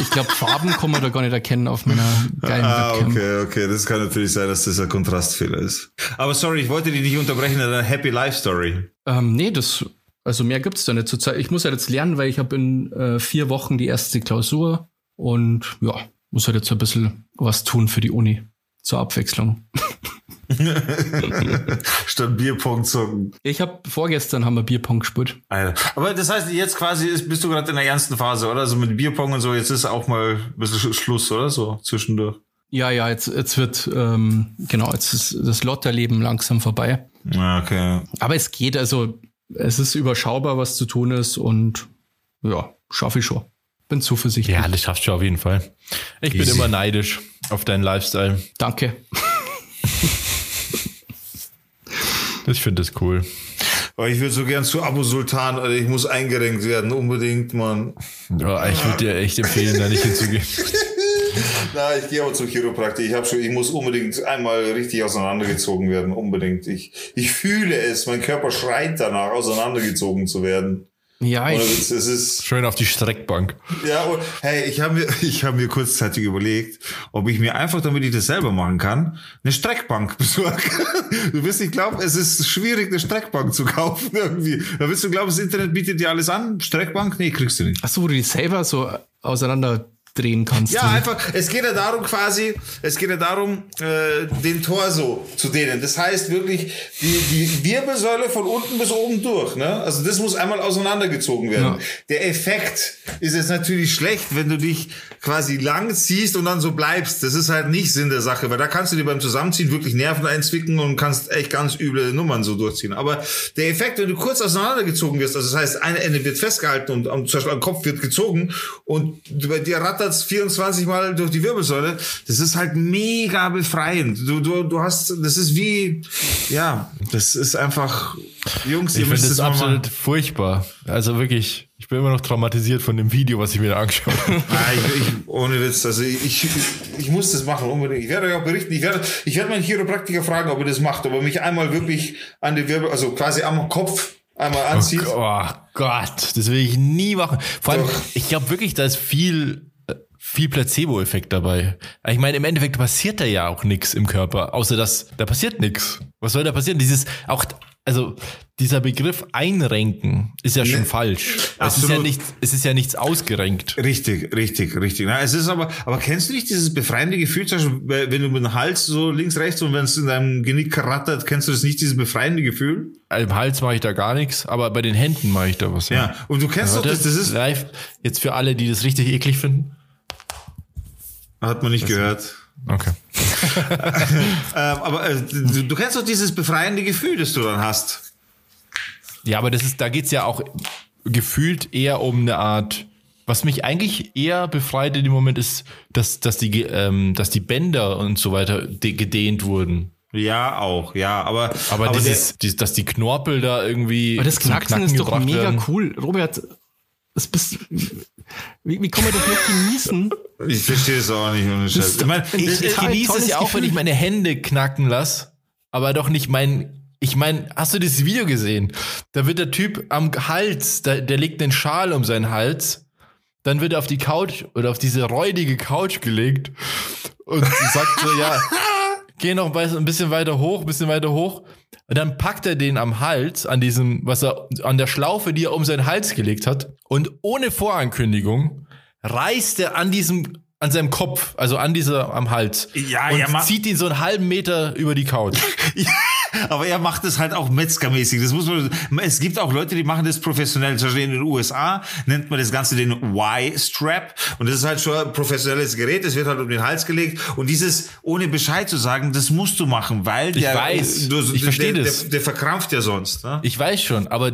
Ich glaube, Farben kann man da gar nicht erkennen auf meiner geilen ah, Webcam. okay, okay. Das kann natürlich sein, dass das ein Kontrastfehler ist. Aber sorry, ich wollte dich nicht unterbrechen in deiner Happy Life Story. Ähm, nee, das, also mehr gibt's da nicht zur Zeit. Ich muss halt jetzt lernen, weil ich habe in äh, vier Wochen die erste Klausur und ja, muss halt jetzt ein bisschen was tun für die Uni zur Abwechslung. Statt Bierpong zocken. Ich habe vorgestern haben wir Bierpong gespielt. Aber das heißt, jetzt quasi ist, bist du gerade in der ernsten Phase, oder? Also mit Bierpong und so, jetzt ist auch mal ein bisschen Sch- Schluss, oder? So zwischendurch. Ja, ja, jetzt, jetzt wird, ähm, genau, jetzt ist das Lotterleben langsam vorbei. Okay. Aber es geht, also es ist überschaubar, was zu tun ist und ja, schaffe ich schon. Bin zuversichtlich. Ja, das schaffst du auf jeden Fall. Ich bin Easy. immer neidisch auf deinen Lifestyle. Danke. Ich finde das cool. Aber ich würde so gern zu Abu Sultan, Alter. Ich muss eingerenkt werden, unbedingt, Mann. Ja, ich würde dir echt empfehlen, da nicht hinzugehen. Na, ich gehe aber zum Chiropraktiker. Ich habe schon, ich muss unbedingt einmal richtig auseinandergezogen werden, unbedingt. Ich, ich fühle es. Mein Körper schreit danach, auseinandergezogen zu werden. Ja, ich, es, es ist Schön auf die Streckbank. Ja, und hey, ich habe mir, ich habe mir kurzzeitig überlegt, ob ich mir einfach, damit ich das selber machen kann, eine Streckbank besorge. Du wirst nicht glauben, es ist schwierig, eine Streckbank zu kaufen irgendwie. Da wirst du glauben, das Internet bietet dir alles an. Streckbank? Nee, kriegst du nicht. ach so, wo du die selber so auseinander drehen kannst. Ja, einfach, es geht ja darum quasi, es geht ja darum, äh, den Torso zu dehnen. Das heißt wirklich, die, die Wirbelsäule von unten bis oben durch, ne? Also das muss einmal auseinandergezogen werden. Ja. Der Effekt ist jetzt natürlich schlecht, wenn du dich quasi lang ziehst und dann so bleibst. Das ist halt nicht Sinn der Sache, weil da kannst du dir beim Zusammenziehen wirklich Nerven einzwicken und kannst echt ganz üble Nummern so durchziehen. Aber der Effekt, wenn du kurz auseinandergezogen wirst, also das heißt, eine Ende wird festgehalten und am- zum Beispiel am Kopf wird gezogen und bei dir rattert 24 Mal durch die Wirbelsäule, das ist halt mega befreiend. Du, du, du hast, das ist wie, ja, das ist einfach, Jungs, Ich ihr finde müsst das machen. absolut furchtbar. Also wirklich, ich bin immer noch traumatisiert von dem Video, was ich mir da angeschaut habe. Ich, ich, ohne Witz, also ich, ich, ich muss das machen, unbedingt. Ich werde euch auch berichten. Ich werde, ich werde meinen Chiropraktiker fragen, ob er das macht, ob er mich einmal wirklich an die Wirbel, also quasi am Kopf einmal anzieht. Oh Gott, das will ich nie machen. Vor allem, Doch. ich glaube wirklich, da ist viel, viel Placebo-Effekt dabei. Ich meine, im Endeffekt passiert da ja auch nichts im Körper, außer dass da passiert nichts. Was soll da passieren? Dieses, auch, also, dieser Begriff einrenken ist ja schon falsch. Es ist ja nichts, es ist ja nichts ausgerenkt. Richtig, richtig, richtig. Na, es ist aber, aber kennst du nicht dieses befreiende Gefühl, zum Beispiel, wenn du mit dem Hals so links, rechts und wenn es in deinem Genick rattert, kennst du das nicht, dieses befreiende Gefühl? Im Hals mache ich da gar nichts, aber bei den Händen mache ich da was. Ja. Und du kennst doch Warte, das, das ist, live, jetzt für alle, die das richtig eklig finden. Hat man nicht gehört. Okay. Ähm, aber äh, du, du kennst doch dieses befreiende Gefühl, das du dann hast. Ja, aber das ist, da geht's ja auch gefühlt eher um eine Art, was mich eigentlich eher befreit in dem Moment ist, dass, dass, die, ähm, dass die Bänder und so weiter gedehnt wurden. Ja, auch, ja, aber. Aber, aber dieses, dieses, dass die Knorpel da irgendwie. Aber das Knacksen ist doch mega werden. cool. Robert, das bist, wie, wie kann man das nicht genießen? Ich verstehe es auch nicht. Ohne Scheiß. Ich, mein, ich, ich genieße es ja auch, wenn ich meine Hände knacken lasse, aber doch nicht mein. Ich meine, hast du dieses Video gesehen? Da wird der Typ am Hals, der, der legt einen Schal um seinen Hals, dann wird er auf die Couch oder auf diese räudige Couch gelegt und sagt so, ja, geh noch ein bisschen weiter hoch, ein bisschen weiter hoch. Und dann packt er den am Hals, an diesem, was er, an der Schlaufe, die er um seinen Hals gelegt hat. Und ohne Vorankündigung reißt er an diesem, an seinem Kopf, also an dieser, am Hals. Ja, und ja, zieht ihn so einen halben Meter über die Couch. ja. Aber er macht es halt auch Metzgermäßig. Das muss man, es gibt auch Leute, die machen das professionell. Zum Beispiel in den USA nennt man das Ganze den Y-Strap. Und das ist halt schon ein professionelles Gerät. Das wird halt um den Hals gelegt. Und dieses, ohne Bescheid zu sagen, das musst du machen, weil der, ich weiß, du, ich verstehe der, das. Der, der verkrampft ja sonst. Ne? Ich weiß schon, aber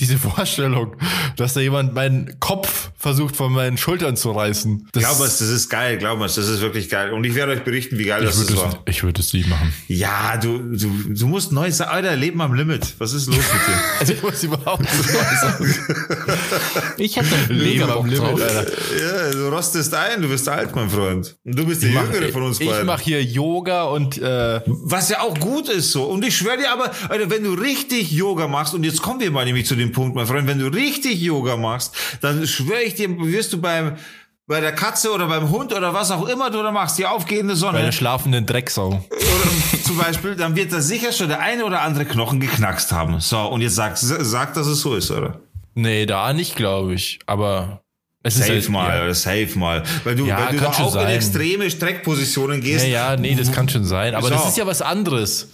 diese Vorstellung, dass da jemand meinen Kopf versucht von meinen Schultern zu reißen. Das glaub es, das ist geil, glaub es, das ist wirklich geil. Und ich werde euch berichten, wie geil das ist. Ich würde es nie machen. Ja, du, du, du musst neu sagen, Alter, Leben am Limit. Was ist los mit dir? also ich muss überhaupt nicht neu sagen. Ich hätte Leben am Limit, drauf. Alter. Ja, du rostest ein, du bist alt, mein Freund. Und du bist der Jüngere von uns beiden. Ich mache hier Yoga und äh was ja auch gut ist so. Und ich schwöre dir aber, Alter, wenn du richtig Yoga machst, und jetzt kommen wir mal nämlich zu dem Punkt, mein Freund, wenn du richtig Yoga machst, dann schwöre ich dir, wirst du beim bei der Katze oder beim Hund oder was auch immer du da machst, die aufgehende Sonne. Bei der schlafenden Drecksau. Oder zum Beispiel, dann wird da sicher schon der eine oder andere Knochen geknackst haben. So, und jetzt sag, sag, dass es so ist, oder? Nee, da nicht, glaube ich. Aber es safe ist halt, mal, ja. safe mal. Weil du, ja, weil du auch sein. in extreme Streckpositionen gehst. Ja, ja, nee, das kann schon sein. Aber so. das ist ja was anderes.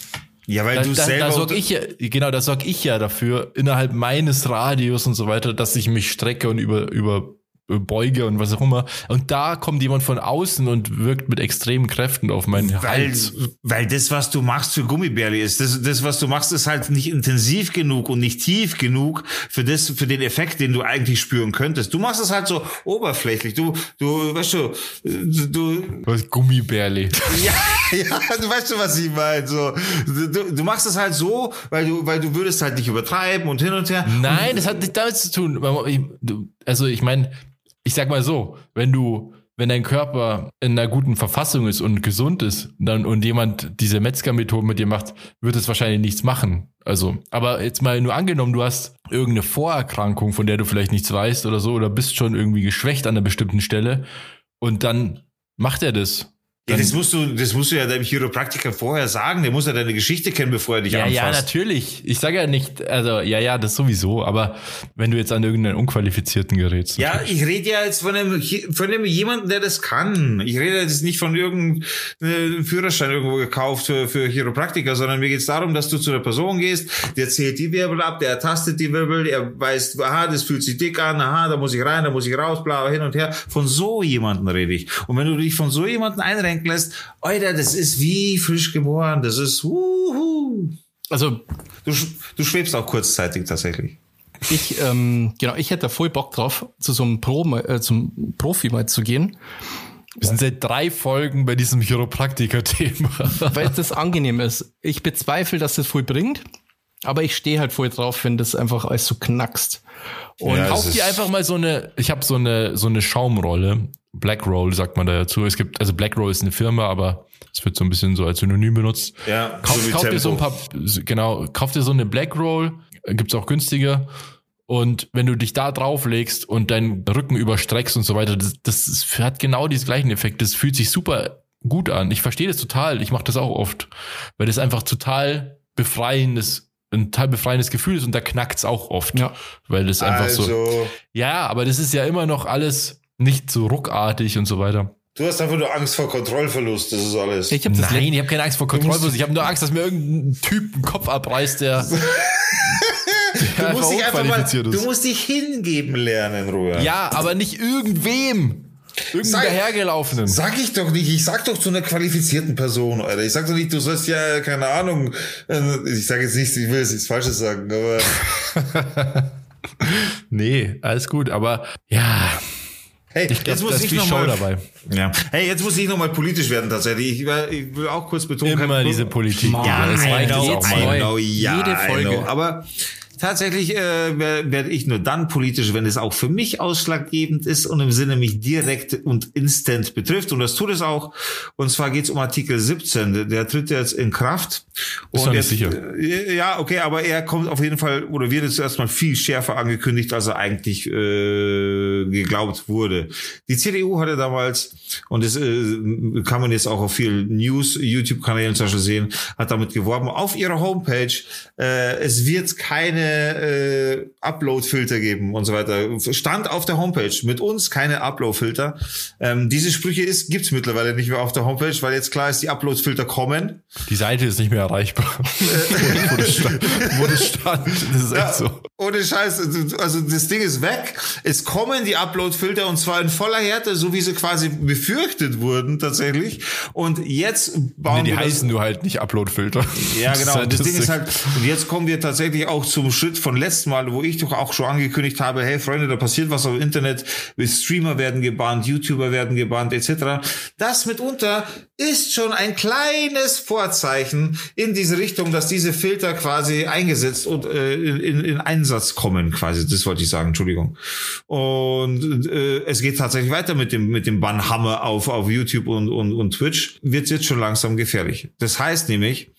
Ja, weil da, du da, selber. Da sorg ich ja, genau, da sorg ich ja dafür, innerhalb meines Radius und so weiter, dass ich mich strecke und über, über beuge und was auch immer. Und da kommt jemand von außen und wirkt mit extremen Kräften auf meinen weil, Hals. Weil das, was du machst für Gummibärli ist, das, das, was du machst, ist halt nicht intensiv genug und nicht tief genug für das, für den Effekt, den du eigentlich spüren könntest. Du machst es halt so oberflächlich. Du, du, weißt du, du. Was Gummibärli? Ja, ja, du weißt schon, was ich meine. So, du, du machst es halt so, weil du, weil du würdest halt nicht übertreiben und hin und her. Nein, und, das hat nicht damit zu tun. Also ich meine, ich sag mal so, wenn du, wenn dein Körper in einer guten Verfassung ist und gesund ist, dann und jemand diese Metzger-Methode mit dir macht, wird es wahrscheinlich nichts machen. Also, aber jetzt mal nur angenommen, du hast irgendeine Vorerkrankung, von der du vielleicht nichts weißt oder so, oder bist schon irgendwie geschwächt an einer bestimmten Stelle und dann macht er das ja, das musst du, das musst du ja deinem Chiropraktiker vorher sagen. Der muss ja deine Geschichte kennen, bevor er dich ja, anfasst. Ja, natürlich. Ich sage ja nicht, also ja, ja, das sowieso. Aber wenn du jetzt an irgendeinen unqualifizierten Gerät. Ja, ich rede ja jetzt von einem, von einem jemanden, der das kann. Ich rede jetzt nicht von irgendeinem Führerschein irgendwo gekauft für, für Chiropraktiker, sondern mir geht es darum, dass du zu einer Person gehst, der zählt die Wirbel ab, der ertastet die Wirbel, der weiß, aha, das fühlt sich dick an, aha, da muss ich rein, da muss ich raus, bla, hin und her. Von so jemanden rede ich. Und wenn du dich von so jemanden einrenkst, denken lässt, Alter, das ist wie frisch geboren, das ist wuhu. Also du, du schwebst auch kurzzeitig tatsächlich. Ich, ähm, genau, ich hätte voll Bock drauf, zu so einem Pro, äh, zum Profi mal zu gehen. Wir sind seit drei Folgen bei diesem Chiropraktiker-Thema. Weil das angenehm ist. Ich bezweifle, dass das voll bringt, aber ich stehe halt voll drauf, wenn das einfach alles so knackst. Und ja, kauf dir einfach mal so eine, ich habe so eine, so eine Schaumrolle. Blackroll sagt man da dazu. Es gibt, also Blackroll ist eine Firma, aber es wird so ein bisschen so als Synonym benutzt. Ja, kauf, so kauf dir so ein paar, genau, kauf dir so eine Blackroll, gibt's auch günstiger. Und wenn du dich da drauflegst und deinen Rücken überstreckst und so weiter, das, das hat genau diesen gleichen Effekt. Das fühlt sich super gut an. Ich verstehe das total. Ich mache das auch oft, weil das einfach total befreiendes ein total befreiendes Gefühl ist und da knackt's auch oft. Ja. Weil das einfach also. so. Ja, aber das ist ja immer noch alles nicht so ruckartig und so weiter. Du hast einfach nur Angst vor Kontrollverlust, das ist alles. Ich hab das Nein, ich habe keine Angst vor Kontrollverlust. Ich habe nur Angst, dass mir irgendein Typ den Kopf abreißt, der. der du, musst dich einfach mal, du musst dich hingeben lernen, Ruhe. Ja, aber nicht irgendwem. Irgendeinen dahergelaufenen. Sag ich doch nicht. Ich sag doch zu einer qualifizierten Person, Alter. Ich sag doch nicht, du sollst ja, keine Ahnung, äh, ich sag jetzt nicht, ich will jetzt nichts Falsches sagen, aber nee, alles gut, aber ja. Hey, Ich glaub, jetzt muss ich noch Show mal, dabei. Ja. Hey, jetzt muss ich nochmal politisch werden tatsächlich. Ich, will- ich will auch kurz betonen. Immer kein- diese Politik. Mann, Ja, das reicht know, jetzt know, ja, Jede Folge. know. Aber tatsächlich äh, werde werd ich nur dann politisch, wenn es auch für mich ausschlaggebend ist und im Sinne mich direkt und instant betrifft. Und das tut es auch. Und zwar geht es um Artikel 17. Der, tritt jetzt in Kraft. Bist und jetzt, sicher? äh, Ja, okay, aber er kommt auf jeden Fall oder wird jetzt erstmal viel schärfer angekündigt, als er eigentlich äh, geglaubt wurde. Die CDU hatte damals, und das äh, kann man jetzt auch auf vielen News-YouTube-Kanälen zum Beispiel sehen, hat damit geworben, auf ihrer Homepage, äh, es wird keine äh, Upload-Filter geben und so weiter. Stand auf der Homepage, mit uns keine Upload-Filter. Ähm, diese Sprüche ist, gibt's mittlerweile nicht mehr auf der Homepage, weil jetzt klar ist, die Upload-Filter kommen. Die Seite ist nicht mehr erreichbar. wo, das stand, wo das stand. Das ist echt so. Ohne Scheiß, also das Ding ist weg. Es kommen die Upload-Filter und zwar in voller Härte, so wie sie quasi befürchtet wurden tatsächlich. Und jetzt bauen Nee, die wir das- heißen nur halt nicht Upload-Filter. ja, Das genau. halt das Ding ist halt, und jetzt kommen wir tatsächlich auch zum Schritt von letztem Mal, wo ich doch auch schon angekündigt habe, hey Freunde, da passiert was auf Internet, Streamer werden gebannt, YouTuber werden gebannt, etc. Das mitunter ist schon ein kleines Vorzeichen in diese Richtung, dass diese Filter quasi eingesetzt und äh, in, in Einsatz kommen, quasi. Das wollte ich sagen, Entschuldigung. Und äh, es geht tatsächlich weiter mit dem mit dem Bannhammer auf auf YouTube und und, und Twitch. Wird jetzt schon langsam gefährlich. Das heißt nämlich,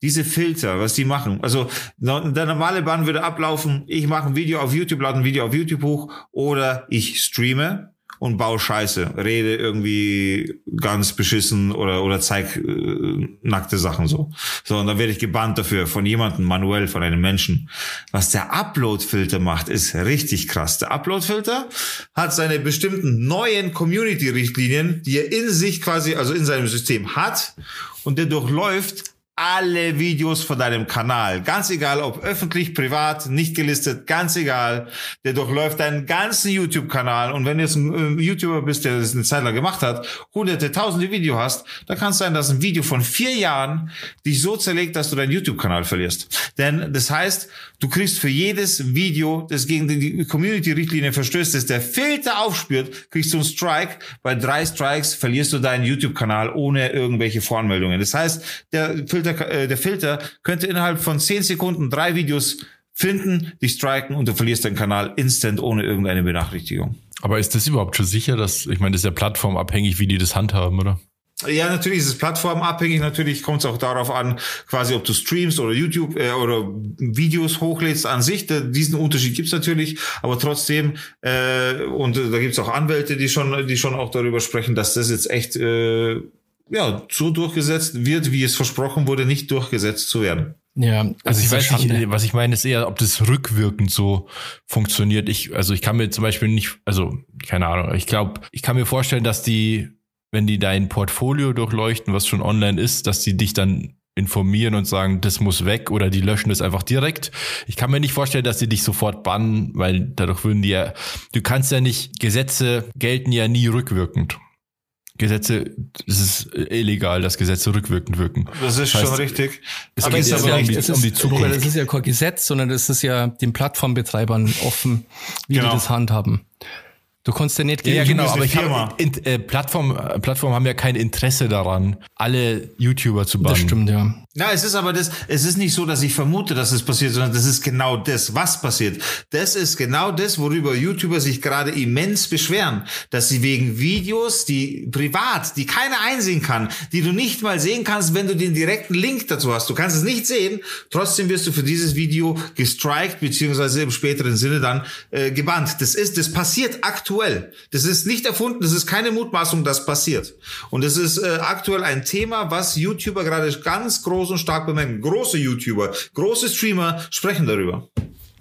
diese Filter, was die machen, also der normale Bann würde ablaufen, ich mache ein Video auf YouTube, lade ein Video auf YouTube hoch oder ich streame und baue Scheiße, rede irgendwie ganz beschissen oder oder zeig äh, nackte Sachen so. So und dann werde ich gebannt dafür von jemandem manuell von einem Menschen. Was der Upload-Filter macht, ist richtig krass. Der Upload-Filter hat seine bestimmten neuen Community-Richtlinien, die er in sich quasi, also in seinem System hat und der durchläuft alle Videos von deinem Kanal. Ganz egal, ob öffentlich, privat, nicht gelistet, ganz egal. Der durchläuft deinen ganzen YouTube-Kanal. Und wenn du jetzt ein äh, YouTuber bist, der das eine Zeit lang gemacht hat, hunderte, tausende Video hast, dann kann es sein, dass ein Video von vier Jahren dich so zerlegt, dass du deinen YouTube-Kanal verlierst. Denn das heißt, du kriegst für jedes Video, das gegen die Community-Richtlinie verstößt, das der Filter aufspürt, kriegst du einen Strike. Bei drei Strikes verlierst du deinen YouTube-Kanal ohne irgendwelche Voranmeldungen. Das heißt, der Filter, äh, der Filter könnte innerhalb von zehn Sekunden drei Videos finden, dich striken und du verlierst deinen Kanal instant ohne irgendeine Benachrichtigung. Aber ist das überhaupt schon sicher, dass, ich meine, das ist ja plattformabhängig, wie die das handhaben, oder? Ja, natürlich ist es plattformabhängig. Natürlich kommt es auch darauf an, quasi ob du streamst oder YouTube äh, oder Videos hochlädst an sich. Da, diesen Unterschied gibt's natürlich, aber trotzdem äh, und äh, da gibt's auch Anwälte, die schon, die schon auch darüber sprechen, dass das jetzt echt äh, ja so durchgesetzt wird, wie es versprochen wurde, nicht durchgesetzt zu werden. Ja, Also das ich weiß nicht, was ich meine, ist eher, ob das rückwirkend so funktioniert. Ich, also ich kann mir zum Beispiel nicht, also keine Ahnung, ich glaube, ich kann mir vorstellen, dass die, wenn die dein Portfolio durchleuchten, was schon online ist, dass die dich dann informieren und sagen, das muss weg oder die löschen das einfach direkt. Ich kann mir nicht vorstellen, dass die dich sofort bannen, weil dadurch würden die ja, du kannst ja nicht, Gesetze gelten ja nie rückwirkend. Gesetze, es ist illegal, dass Gesetze rückwirkend wirken. Das ist heißt, schon richtig. Es Aber geht ist jetzt aber ja um nicht- die, es um die Zukunft. Robert, das ist ja kein Gesetz, sondern das ist ja den Plattformbetreibern offen, wie Genau. die das handhaben. Du kannst ja nicht Ja, ja, gegen- genau, aber ich Firma. habe in, äh, Plattform, äh, Plattformen haben ja kein Interesse daran, alle YouTuber zu bannen. Das stimmt, ja. Na, es ist aber das, es ist nicht so, dass ich vermute, dass es passiert, sondern das ist genau das, was passiert. Das ist genau das, worüber YouTuber sich gerade immens beschweren, dass sie wegen Videos, die privat, die keiner einsehen kann, die du nicht mal sehen kannst, wenn du den direkten Link dazu hast. Du kannst es nicht sehen, trotzdem wirst du für dieses Video gestrikt, beziehungsweise im späteren Sinne dann äh, gebannt. Das ist, das passiert aktuell. Das ist nicht erfunden, das ist keine Mutmaßung, das passiert. Und das ist äh, aktuell ein Thema, was YouTuber gerade ganz groß und stark bemerken. Große YouTuber, große Streamer sprechen darüber.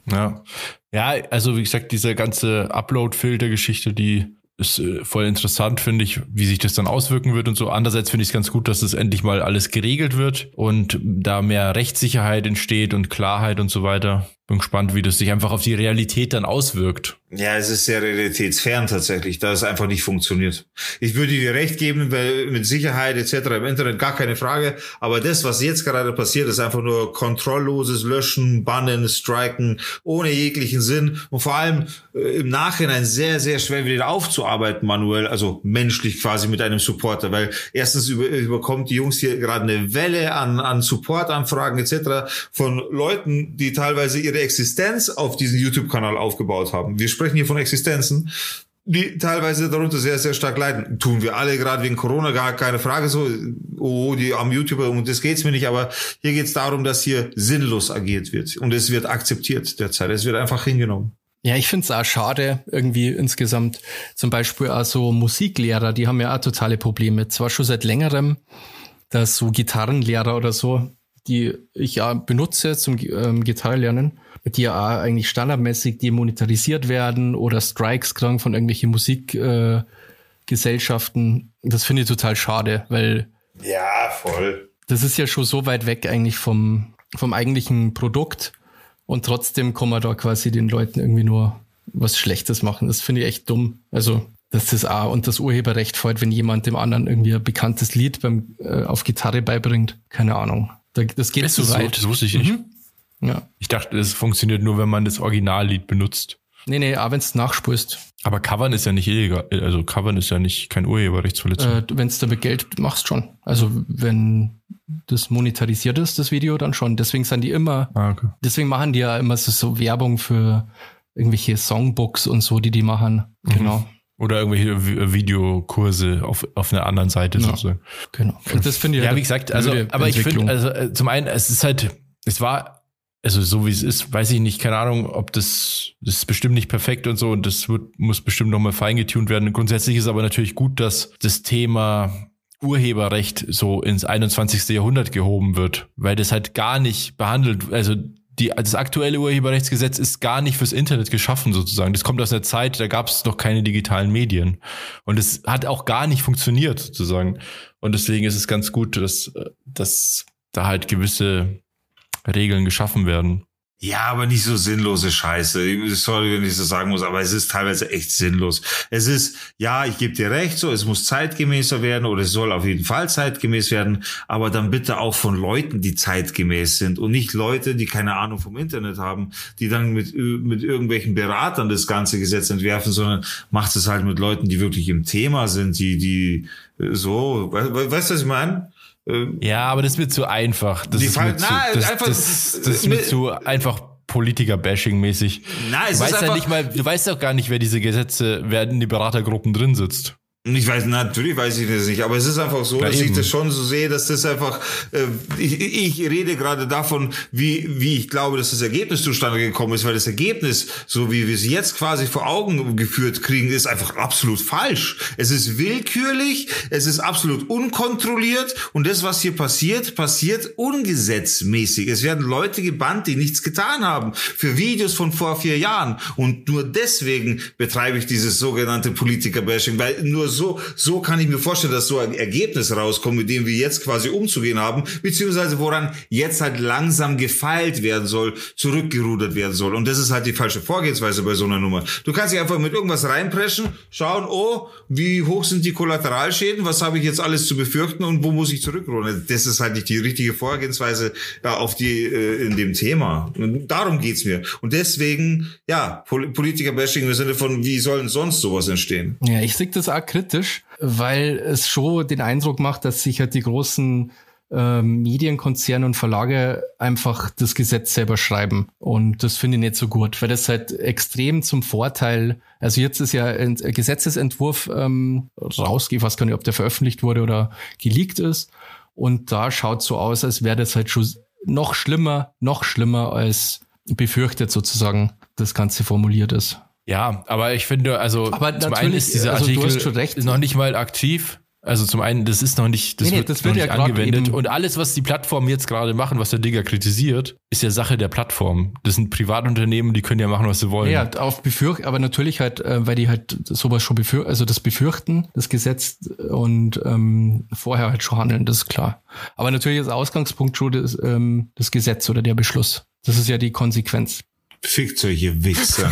Ja. ja, also wie gesagt, diese ganze Upload-Filter-Geschichte, die ist äh, voll interessant, finde ich, wie sich das dann auswirken wird und so. Andererseits finde ich es ganz gut, dass es endlich mal alles geregelt wird und da mehr Rechtssicherheit entsteht und Klarheit und so weiter bin gespannt, wie das sich einfach auf die Realität dann auswirkt. Ja, es ist sehr realitätsfern tatsächlich, da es einfach nicht funktioniert. Ich würde dir recht geben, weil mit Sicherheit etc. im Internet gar keine Frage, aber das, was jetzt gerade passiert, ist einfach nur kontrollloses Löschen, Bannen, Striken, ohne jeglichen Sinn und vor allem äh, im Nachhinein sehr, sehr schwer wieder aufzuarbeiten manuell, also menschlich quasi mit einem Supporter, weil erstens über, überkommt die Jungs hier gerade eine Welle an, an Supportanfragen etc. von Leuten, die teilweise ihre Existenz auf diesen YouTube-Kanal aufgebaut haben. Wir sprechen hier von Existenzen, die teilweise darunter sehr, sehr stark leiden. Tun wir alle gerade wegen Corona, gar keine Frage so, oh, die am YouTuber, um das geht's mir nicht, aber hier geht's darum, dass hier sinnlos agiert wird und es wird akzeptiert derzeit. Es wird einfach hingenommen. Ja, ich finde es auch schade, irgendwie insgesamt. Zum Beispiel auch so Musiklehrer, die haben ja auch totale Probleme. Zwar schon seit längerem, dass so Gitarrenlehrer oder so, die ich ja benutze zum ähm, Gitarrenlernen, die ja auch eigentlich standardmäßig demonetarisiert werden oder Strikes kriegen von irgendwelchen Musikgesellschaften. Äh, das finde ich total schade, weil. Ja, voll. Das ist ja schon so weit weg eigentlich vom, vom eigentlichen Produkt. Und trotzdem kann man da quasi den Leuten irgendwie nur was Schlechtes machen. Das finde ich echt dumm. Also, dass das auch und das Urheberrecht fällt, wenn jemand dem anderen irgendwie ein bekanntes Lied beim, äh, auf Gitarre beibringt. Keine Ahnung. Das geht ist zu weit. So? Das wusste ich nicht. Mhm. Ja. Ich dachte, es funktioniert nur, wenn man das Originallied benutzt. Nee, nee, auch wenn es nachspulst. Aber Covern ist ja nicht illegal. Also Covern ist ja nicht kein Urheberrechtsverletzung. Äh, wenn es damit Geld machst, schon. Also wenn das monetarisiert ist, das Video, dann schon. Deswegen sind die immer, ah, okay. deswegen machen die ja immer so, so Werbung für irgendwelche Songbooks und so, die die machen. Mhm. Genau. Oder irgendwelche Videokurse auf, auf einer anderen Seite ja, sozusagen. Genau. Und das finde ich Ja, halt wie gesagt, also, aber ich finde, also äh, zum einen, es ist halt, es war also so wie es ist, weiß ich nicht, keine Ahnung, ob das, das ist bestimmt nicht perfekt und so und das wird, muss bestimmt nochmal feingetunt werden. Grundsätzlich ist aber natürlich gut, dass das Thema Urheberrecht so ins 21. Jahrhundert gehoben wird, weil das halt gar nicht behandelt, also die, das aktuelle Urheberrechtsgesetz ist gar nicht fürs Internet geschaffen sozusagen. Das kommt aus einer Zeit, da gab es noch keine digitalen Medien. Und es hat auch gar nicht funktioniert sozusagen. Und deswegen ist es ganz gut, dass, dass da halt gewisse Regeln geschaffen werden. Ja, aber nicht so sinnlose Scheiße. Sorry, wenn ich das sagen muss, aber es ist teilweise echt sinnlos. Es ist, ja, ich gebe dir recht, so, es muss zeitgemäßer werden oder es soll auf jeden Fall zeitgemäß werden, aber dann bitte auch von Leuten, die zeitgemäß sind und nicht Leute, die keine Ahnung vom Internet haben, die dann mit, mit irgendwelchen Beratern das ganze Gesetz entwerfen, sondern macht es halt mit Leuten, die wirklich im Thema sind, die, die so, weißt du, was ich meine? Ähm, ja, aber das wird zu einfach. Das ist Fall, zu, das, einfach, das, das, ist zu einfach Politiker-Bashing-mäßig. Du weißt ja nicht mal, du weißt doch gar nicht, wer diese Gesetze, wer in die Beratergruppen drin sitzt. Ich weiß, natürlich weiß ich das nicht, aber es ist einfach so, ja, dass eben. ich das schon so sehe, dass das einfach, äh, ich, ich rede gerade davon, wie, wie ich glaube, dass das Ergebnis zustande gekommen ist, weil das Ergebnis, so wie wir es jetzt quasi vor Augen geführt kriegen, ist einfach absolut falsch. Es ist willkürlich, es ist absolut unkontrolliert und das, was hier passiert, passiert ungesetzmäßig. Es werden Leute gebannt, die nichts getan haben, für Videos von vor vier Jahren und nur deswegen betreibe ich dieses sogenannte Politiker-Bashing, weil nur so, so kann ich mir vorstellen, dass so ein Ergebnis rauskommt, mit dem wir jetzt quasi umzugehen haben, beziehungsweise woran jetzt halt langsam gefeilt werden soll, zurückgerudert werden soll. Und das ist halt die falsche Vorgehensweise bei so einer Nummer. Du kannst dich einfach mit irgendwas reinpreschen, schauen, oh, wie hoch sind die Kollateralschäden, was habe ich jetzt alles zu befürchten und wo muss ich zurückrudern? Das ist halt nicht die richtige Vorgehensweise ja, auf die, äh, in dem Thema. Und darum geht's mir. Und deswegen, ja, Politiker-Bashing im Sinne von, wie sollen sonst sowas entstehen? Ja, ich sehe das auch weil es schon den Eindruck macht, dass sich halt die großen äh, Medienkonzerne und Verlage einfach das Gesetz selber schreiben. Und das finde ich nicht so gut, weil das halt extrem zum Vorteil, also jetzt ist ja ein Gesetzesentwurf ähm, rausgeht, ich weiß gar nicht, ob der veröffentlicht wurde oder geleakt ist. Und da schaut so aus, als wäre das halt schon noch schlimmer, noch schlimmer als befürchtet sozusagen das Ganze formuliert ist. Ja, aber ich finde, also aber zum einen ist dieser also Artikel ist noch nicht mal aktiv. Also zum einen, das ist noch nicht, das nee, wird, das wird noch nicht ja angewendet. Und alles, was die Plattformen jetzt gerade machen, was der Digger kritisiert, ist ja Sache der Plattform. Das sind Privatunternehmen, die können ja machen, was sie wollen. Ja, auf befürcht, aber natürlich halt, äh, weil die halt sowas schon befürchten, also das befürchten, das Gesetz und ähm, vorher halt schon handeln, das ist klar. Aber natürlich ist Ausgangspunkt schon das, ähm, das Gesetz oder der Beschluss. Das ist ja die Konsequenz. Fickt solche Wichser.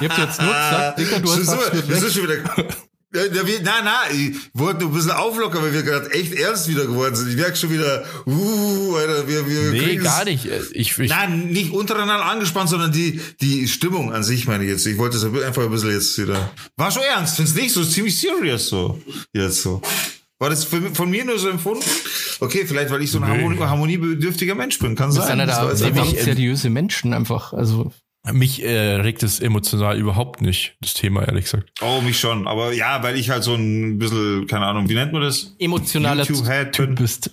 Ihr habt jetzt nur gesagt, Dicker, du hast so, absolut recht. schon wieder. Nein, nein, ich wollte nur ein bisschen auflockern, weil wir gerade echt ernst wieder geworden sind. Ich merke schon wieder, uh, Alter, wir, wir Nee, gar nicht. Ich, ich, Nein, nicht untereinander angespannt, sondern die, die Stimmung an sich meine ich jetzt. Ich wollte es einfach ein bisschen jetzt wieder. War schon ernst, find's nicht so, ist ziemlich serious so. Jetzt so. War das von, von mir nur so empfunden? Okay, vielleicht weil ich so ein harmoni harmoniebedürftiger Mensch bin, kann Das ist sein. einer der einfach- seriöse Menschen einfach. Also mich äh, regt es emotional überhaupt nicht, das Thema, ehrlich gesagt. Oh, mich schon. Aber ja, weil ich halt so ein bisschen, keine Ahnung, wie nennt man das? emotionaler YouTube-Head Typ bin. bist.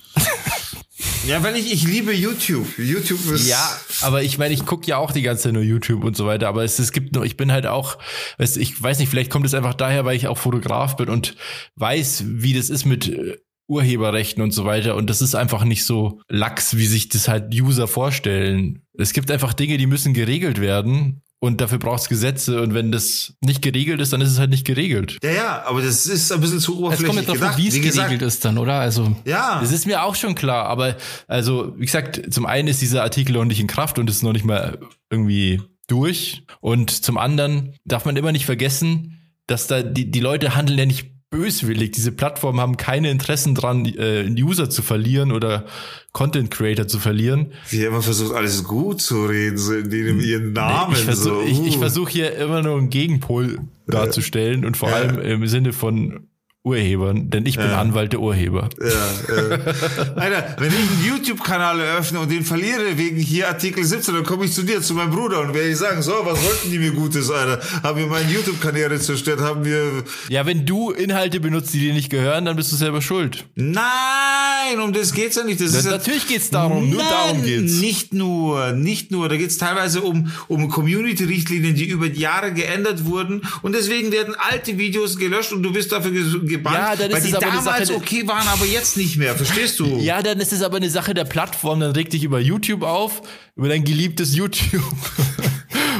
Ja, weil ich, ich liebe YouTube. YouTube ist. Ja, aber ich meine, ich gucke ja auch die ganze Zeit nur YouTube und so weiter, aber es, es gibt nur, ich bin halt auch, weißt, ich weiß nicht, vielleicht kommt es einfach daher, weil ich auch Fotograf bin und weiß, wie das ist mit äh, Urheberrechten und so weiter und das ist einfach nicht so lax, wie sich das halt User vorstellen. Es gibt einfach Dinge, die müssen geregelt werden und dafür braucht es Gesetze und wenn das nicht geregelt ist, dann ist es halt nicht geregelt. Ja, ja, aber das ist ein bisschen zu Es oberflächlich kommt jetzt drauf an, gedacht. wie es gesagt, geregelt ist dann, oder? Also Ja. Das ist mir auch schon klar, aber also, wie gesagt, zum einen ist dieser Artikel noch nicht in Kraft und ist noch nicht mal irgendwie durch. Und zum anderen darf man immer nicht vergessen, dass da die, die Leute handeln ja nicht böswillig. Diese Plattformen haben keine Interessen dran, äh, User zu verlieren oder Content Creator zu verlieren. Wie immer versucht, alles gut zu reden, so in dem ihren Namen. ich versuche so. ich, ich uh. versuch hier immer nur einen Gegenpol darzustellen und vor Ja. allem im Sinne von Urhebern, denn ich bin Ja. Anwalt der Urheber. Ja, äh. Alter, wenn ich einen YouTube-Kanal eröffne und den verliere wegen hier Artikel 17, dann komme ich zu dir, zu meinem Bruder und werde ich sagen, so, was wollten die mir Gutes, Alter? Haben wir meine YouTube-Karriere zerstört? Haben wir... Ja, wenn du Inhalte benutzt, die dir nicht gehören, dann bist du selber schuld. Nein, um das geht's ja nicht. Das ist ja, natürlich geht's darum, nur Nein, darum geht's. Nicht nur, nicht nur. Da geht's teilweise um, um Community-Richtlinien, die über die Jahre geändert wurden. Und deswegen werden alte Videos gelöscht und du wirst dafür gebannt, Ja, dann ist weil es die aber eine damals Sache- okay waren, aber jetzt nicht mehr. Verstehst du? Ja, dann ist es aber eine Sache der Plattform. Dann reg dich über YouTube auf, über dein geliebtes YouTube.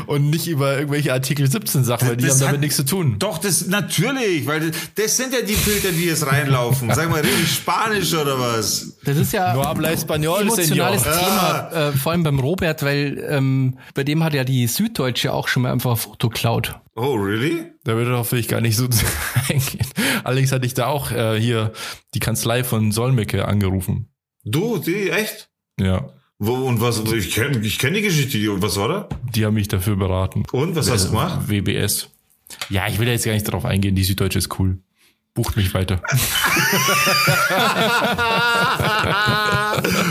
Und nicht über irgendwelche Artikel 17 Sachen, weil die Das haben damit hat- nichts zu tun. Doch, das natürlich, weil das, das sind ja die Filter, die jetzt reinlaufen. Sag mal, rede ich Spanisch oder was? Das ist ja No habla español, emotionales señor. Thema, äh, vor allem beim Robert, weil ähm, bei dem hat ja die Süddeutsche auch schon mal einfach ein Foto klaut. Oh, really? Da würde will ich gar nicht so eingehen. Allerdings hatte ich da auch äh, hier die Kanzlei von Solmecke angerufen. Du, die, echt? Ja, Wo, und was, ich kenne ich kenn die Geschichte, die- und was war da? die haben mich dafür beraten. Und, was hast du gemacht? WBS. Ja, ich will da jetzt gar nicht drauf eingehen. Die Süddeutsche ist cool. Bucht mich weiter.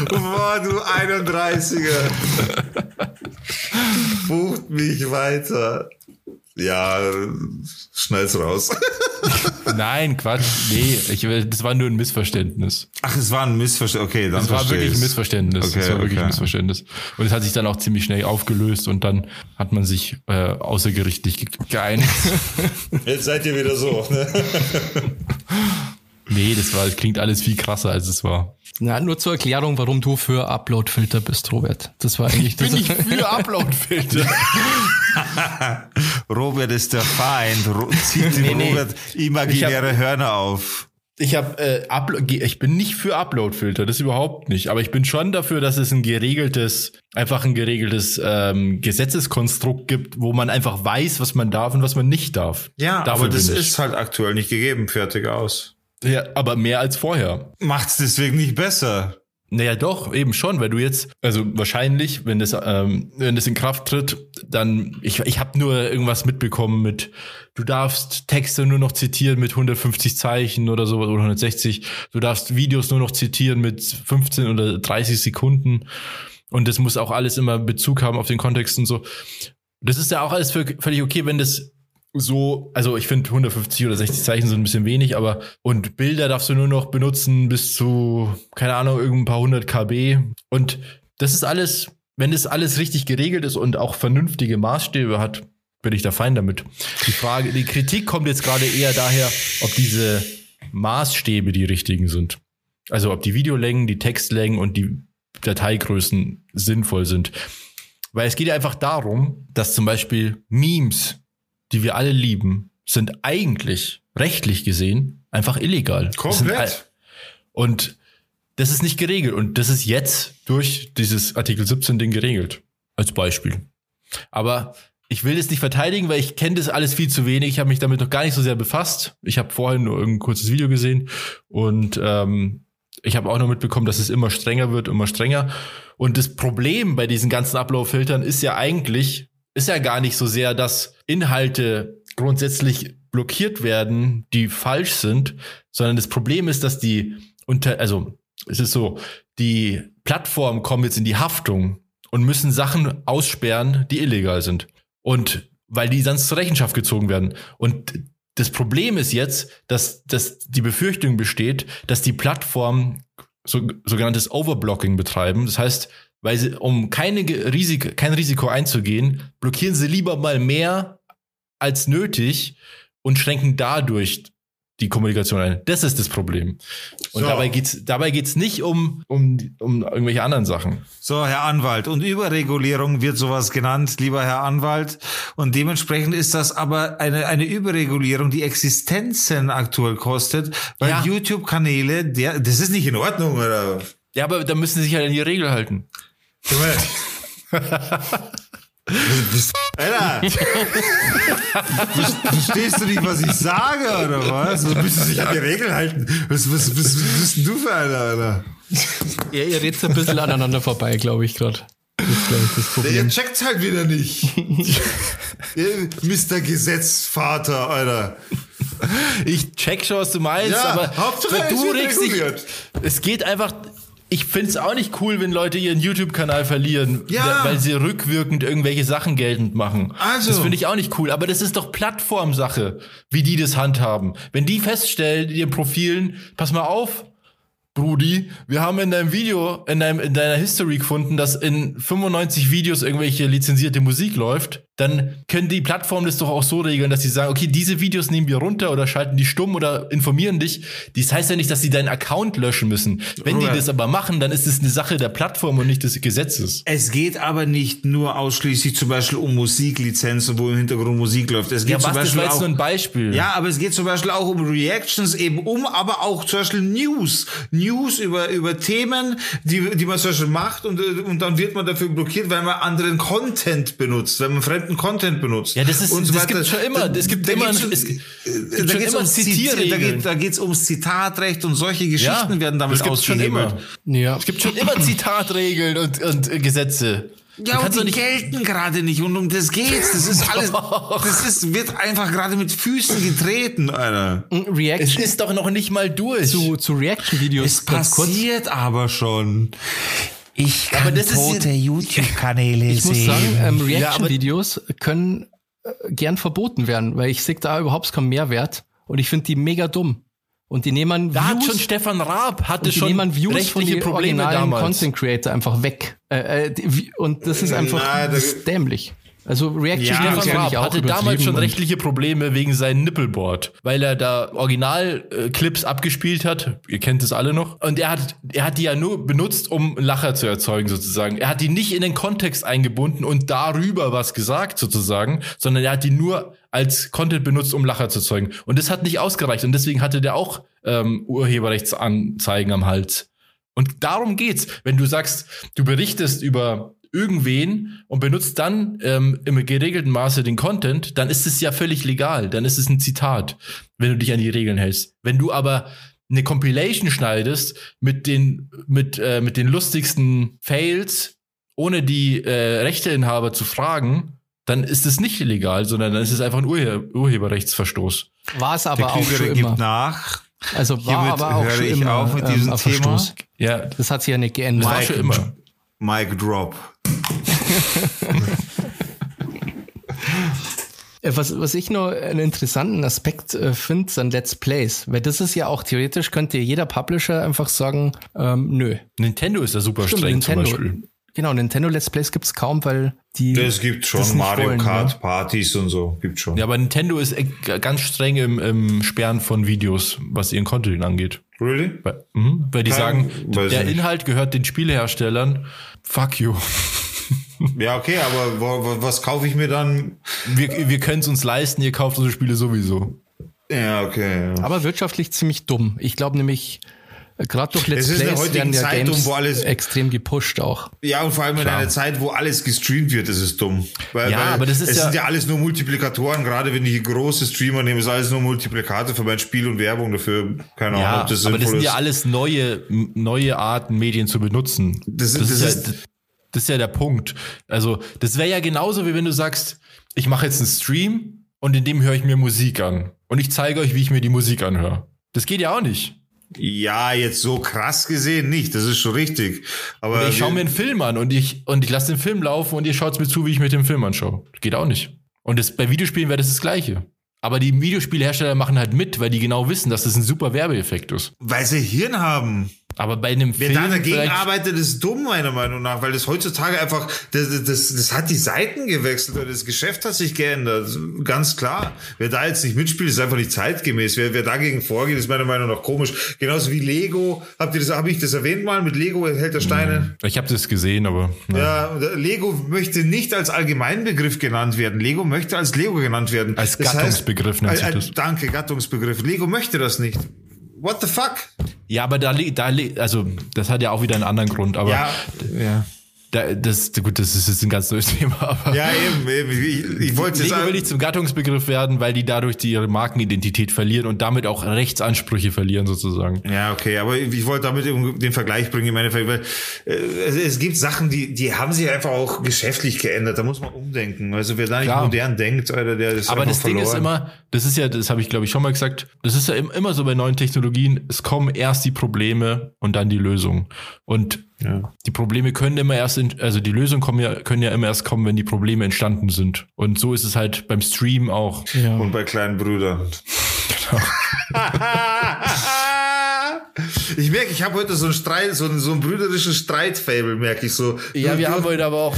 Boah, du 31er. Bucht mich weiter. Ja, schneid's raus. Nein, Quatsch. Nee, ich, das war nur ein Missverständnis. Ach, es war ein Missverständnis. Okay, dann Das war wirklich ein ich's. Missverständnis. Okay, das war wirklich okay. ein Missverständnis. Und es hat sich dann auch ziemlich schnell aufgelöst und dann hat man sich äh, außergerichtlich ge- geeinigt. Jetzt seid ihr wieder so. Ne? nee, das war, das klingt alles viel krasser, als es war. Na, nur zur Erklärung, warum du für Upload-Filter bist, Robert. Das war eigentlich das. für Uploadfilter. Robert ist der Feind. Ro zieht dem nee. Robert imaginäre Hörner auf. Ich habe äh, ich bin nicht für Uploadfilter, das überhaupt nicht. Aber ich bin schon dafür, dass es ein geregeltes, einfach ein geregeltes ähm, Gesetzeskonstrukt gibt, wo man einfach weiß, was man darf und was man nicht darf. Ja, Dafür aber das bin ich. ist halt aktuell nicht gegeben. Fertig aus. Ja, aber mehr als vorher. Macht's deswegen nicht besser. Naja, doch, eben schon, weil du jetzt, also wahrscheinlich, wenn das, ähm, wenn das in Kraft tritt, dann, ich, ich habe nur irgendwas mitbekommen mit, du darfst Texte nur noch zitieren mit 150 Zeichen oder so, oder 160, du darfst Videos nur noch zitieren mit 15 oder 30 Sekunden und das muss auch alles immer Bezug haben auf den Kontext und so. Das ist ja auch alles für, völlig okay, wenn das so, also ich finde 150 oder 60 Zeichen sind ein bisschen wenig, aber und Bilder darfst du nur noch benutzen bis zu, keine Ahnung, irgendein paar hundert KB. Und das ist alles, wenn das alles richtig geregelt ist und auch vernünftige Maßstäbe hat, bin ich da fein damit. Die Frage, die Kritik kommt jetzt gerade eher daher, ob diese Maßstäbe die richtigen sind. Also ob die Videolängen, die Textlängen und die Dateigrößen sinnvoll sind. Weil es geht ja einfach darum, dass zum Beispiel Memes, die wir alle lieben, sind eigentlich rechtlich gesehen einfach illegal. Komplett. Und das ist nicht geregelt. Und das ist jetzt durch dieses Artikel 17 Ding geregelt. Als Beispiel. Aber ich will das nicht verteidigen, weil ich kenne das alles viel zu wenig. Ich habe mich damit noch gar nicht so sehr befasst. Ich habe vorhin nur ein kurzes Video gesehen und ähm, ich habe auch noch mitbekommen, dass es immer strenger wird, immer strenger. Und das Problem bei diesen ganzen Upload-Filtern ist ja eigentlich, ist ja gar nicht so sehr, dass Inhalte grundsätzlich blockiert werden, die falsch sind, sondern das Problem ist, dass die unter, also es ist so, die Plattformen kommen jetzt in die Haftung und müssen Sachen aussperren, die illegal sind. Und weil die sonst zur Rechenschaft gezogen werden. Und das Problem ist jetzt, dass, dass die Befürchtung besteht, dass die Plattformen so, sogenanntes Overblocking betreiben. Das heißt, weil sie, um keine Risiko, kein Risiko einzugehen, blockieren sie lieber mal mehr als nötig und schränken dadurch die Kommunikation ein. Das ist das Problem. Und So. dabei geht's dabei geht's nicht um, um, um irgendwelche anderen Sachen. So, Herr Anwalt. Und Überregulierung wird sowas genannt, lieber Herr Anwalt. Und dementsprechend ist das aber eine, eine Überregulierung, die Existenzen aktuell kostet, weil Ja. YouTube-Kanäle, der, das ist nicht in Ordnung, oder? Ja, aber da müssen sie sich halt an die Regel halten. Alter! Verstehst du nicht, was ich sage, oder was? Du müssen sich an die Regeln halten. Was, was, was, was bist denn du für einer, Alter? Ja, ihr redet so ein bisschen aneinander vorbei, glaube ich gerade. Das ist, glaube ich, das Ihr Problem. checkt's halt wieder nicht. Ihr Mr. Gesetzvater, Alter. Ich check schon, was du meinst, Ja, aber Hauptsache, du regst dich. reguliert. Es geht einfach. Ich find's auch nicht cool, wenn Leute ihren YouTube-Kanal verlieren, Ja. weil sie rückwirkend irgendwelche Sachen geltend machen. Also. Das finde ich auch nicht cool. Aber das ist doch Plattformsache, wie die das handhaben. Wenn die feststellen in ihren Profilen, pass mal auf, Brudi, wir haben in deinem Video, in, deinem, in deiner History gefunden, dass in 95 Videos irgendwelche lizenzierte Musik läuft, dann können die Plattformen das doch auch so regeln, dass sie sagen, okay, diese Videos nehmen wir runter oder schalten die stumm oder informieren dich. Das heißt ja nicht, dass sie deinen Account löschen müssen. Wenn Robert. die das aber machen, dann ist es eine Sache der Plattform und nicht des Gesetzes. Es geht aber nicht nur ausschließlich zum Beispiel um Musiklizenzen, wo im Hintergrund Musik läuft. Es geht Ja, zum was, das Beispiel war jetzt auch, nur ein Beispiel. Ja, aber es geht zum Beispiel auch um Reactions, eben um, aber auch zum Beispiel News. News über, über Themen, die, die man zum Beispiel macht und, und dann wird man dafür blockiert, weil man anderen Content benutzt, weil man fremden Content benutzt. Ja, das ist- und so das weiter. gibt's schon immer. Es gibt immer- geht's, es gibt da geht's immer Da Zitierregeln. geht, da geht's ums Zitatrecht und solche Geschichten werden damit ausgehebelt. Ja. Es gibt schon immer Zitatregeln und, und äh, Gesetze. Ja, und die gelten gerade nicht und um das geht's. Das ist alles, das ist, wird einfach gerade mit Füßen getreten, Alter. Es Reaction ist doch noch nicht mal durch. zu, zu Reaction-Videos Es ganz kurz. passiert aber schon. Ich kann Aber das tote YouTube-Kanäle Ich muss sehen. sagen, ähm, Ja, Reaction-Videos können äh, gern verboten werden, weil ich sehe da überhaupt keinen Mehrwert und ich finde die mega dumm. Und die nehmen da hat Views schon Stefan Raab hatte und die schon nehmen Views von den Probleme originalen damals. Content Creator einfach weg. Äh, äh, und das ist einfach Nein, da- das ist dämlich. Also Reaction-Videos Ja, ich auch hatte damals schon rechtliche Probleme wegen seinem Nippelboard, weil er da Original-Clips abgespielt hat. Ihr kennt es alle noch. Und er hat, er hat die ja nur benutzt, um Lacher zu erzeugen, sozusagen. Er hat die nicht in den Kontext eingebunden und darüber was gesagt, sozusagen, sondern er hat die nur als Content benutzt, um Lacher zu erzeugen. Und das hat nicht ausgereicht. Und deswegen hatte der auch ähm, Urheberrechtsanzeigen am Hals. Und darum geht's. Wenn du sagst, du berichtest über irgendwen und benutzt dann ähm, im geregelten Maße den Content, dann ist es ja völlig legal. Dann ist es ein Zitat, wenn du dich an die Regeln hältst. Wenn du aber eine Compilation schneidest mit den mit äh, mit den lustigsten Fails, ohne die äh, Rechteinhaber zu fragen, dann ist es nicht illegal, sondern dann ist es einfach ein Urhe Urheberrechtsverstoß. War es Der aber auch Klügere schon immer. nach. Also war Hiermit aber auch höre schon ich immer auf mit ähm, diesem ein Thema. Verstoß. Ja, Das hat sich ja nicht geändert. war schon immer. Mic drop. Äh, Was, was ich noch einen interessanten Aspekt äh, finde, sind Let's Plays. Weil das ist ja auch theoretisch, könnte jeder Publisher einfach sagen, ähm, nö. Nintendo ist da super Stimmt, streng Nintendo. zum Beispiel. Genau, Nintendo Let's Plays gibt's kaum, weil die. Das gibt schon Mario wollen, Kart ja. Partys und so. Gibt schon. Ja, aber Nintendo ist ganz streng im, im Sperren von Videos, was ihren Content angeht. Really? Weil, mhm, weil die Kein- sagen, der nicht. Inhalt gehört den Spieleherstellern. Fuck you. Ja, okay, aber wo, wo, was kaufe ich mir dann? Wir, wir können es uns leisten, ihr kauft unsere Spiele sowieso. Ja, okay. Ja. aber wirtschaftlich ziemlich dumm. Ich glaube nämlich, Gerade durch Let's Es ist in der Plays heutigen werden ja Zeit, Games wo alles- extrem gepusht auch. Ja, und vor allem in Klar. einer Zeit, wo alles gestreamt wird, das ist dumm. Weil, Ja, weil aber das ist es ja- sind ja alles nur Multiplikatoren, gerade wenn ich große Streamer nehme, ist alles nur Multiplikator für mein Spiel und Werbung dafür. Keine Ahnung, Ja, ob das aber das sind ja ist. alles neue, neue Arten, Medien zu benutzen. Das- ist das ja, ist- das ist ja der Punkt. Also, das wäre ja genauso, wie wenn du sagst, ich mache jetzt einen Stream und in dem höre ich mir Musik an. Und ich zeige euch, wie ich mir die Musik anhöre. Das geht ja auch nicht. Ja, jetzt so krass gesehen nicht, das ist schon richtig. Aber Oder ich schaue mir einen Film an und ich, und ich lasse den Film laufen und ihr schaut mir zu, wie ich mir den Film anschaue. Geht auch nicht. Und das, bei Videospielen wäre das das Gleiche. Aber die Videospielhersteller machen halt mit, weil die genau wissen, dass das ein super Werbeeffekt ist. weil sie Hirn haben. Aber bei einem Wer Film. da dagegen arbeitet, ist dumm, meiner Meinung nach, weil das heutzutage einfach, das, das, das hat die Seiten gewechselt oder das Geschäft hat sich geändert. Ganz klar. Wer da jetzt nicht mitspielt, ist einfach nicht zeitgemäß. Wer, wer dagegen vorgeht, ist meiner Meinung nach komisch. Genauso wie Lego. Habt ihr das, habe ich das erwähnt mal mit Lego hält der Steine? Ich habe das gesehen, aber. Ja. Ja, Lego möchte nicht als Allgemeinbegriff genannt werden. Lego möchte als Lego genannt werden. Als Gattungsbegriff nennt äh, sich äh, das. Danke, Gattungsbegriff. Lego möchte das nicht. What the fuck? Ja, aber da, li- da, li- also das hat ja auch wieder einen anderen Grund. Aber Ja, ja. Da, das, gut, das ist jetzt ein ganz neues Thema. Aber Ja, eben, eben. Ich, ich wollte Lego will sagen. nicht zum Gattungsbegriff werden, weil die dadurch die ihre Markenidentität verlieren und damit auch Rechtsansprüche verlieren sozusagen. Ja, okay, aber ich wollte damit den Vergleich bringen, im Endeffekt, weil äh, es, gibt Sachen, die, die haben sich einfach auch geschäftlich geändert. Da muss man umdenken. Also wer da nicht Klar. modern denkt, Alter, der ist Aber das Ding ist verloren. immer, das ist ja, das habe ich glaube ich schon mal gesagt, das ist ja im- immer so bei neuen Technologien, es kommen erst die Probleme und dann die Lösung. Und Ja. die Probleme können immer erst, in, also die Lösungen kommen ja, können ja immer erst kommen, wenn die Probleme entstanden sind. Und so ist es halt beim Stream auch. Ja. Und bei kleinen Brüdern. ich merke, ich habe heute so ein Streit, so ein, so ein brüderisches Streitfable, merke ich so. Ja, Du- wir du- haben heute aber auch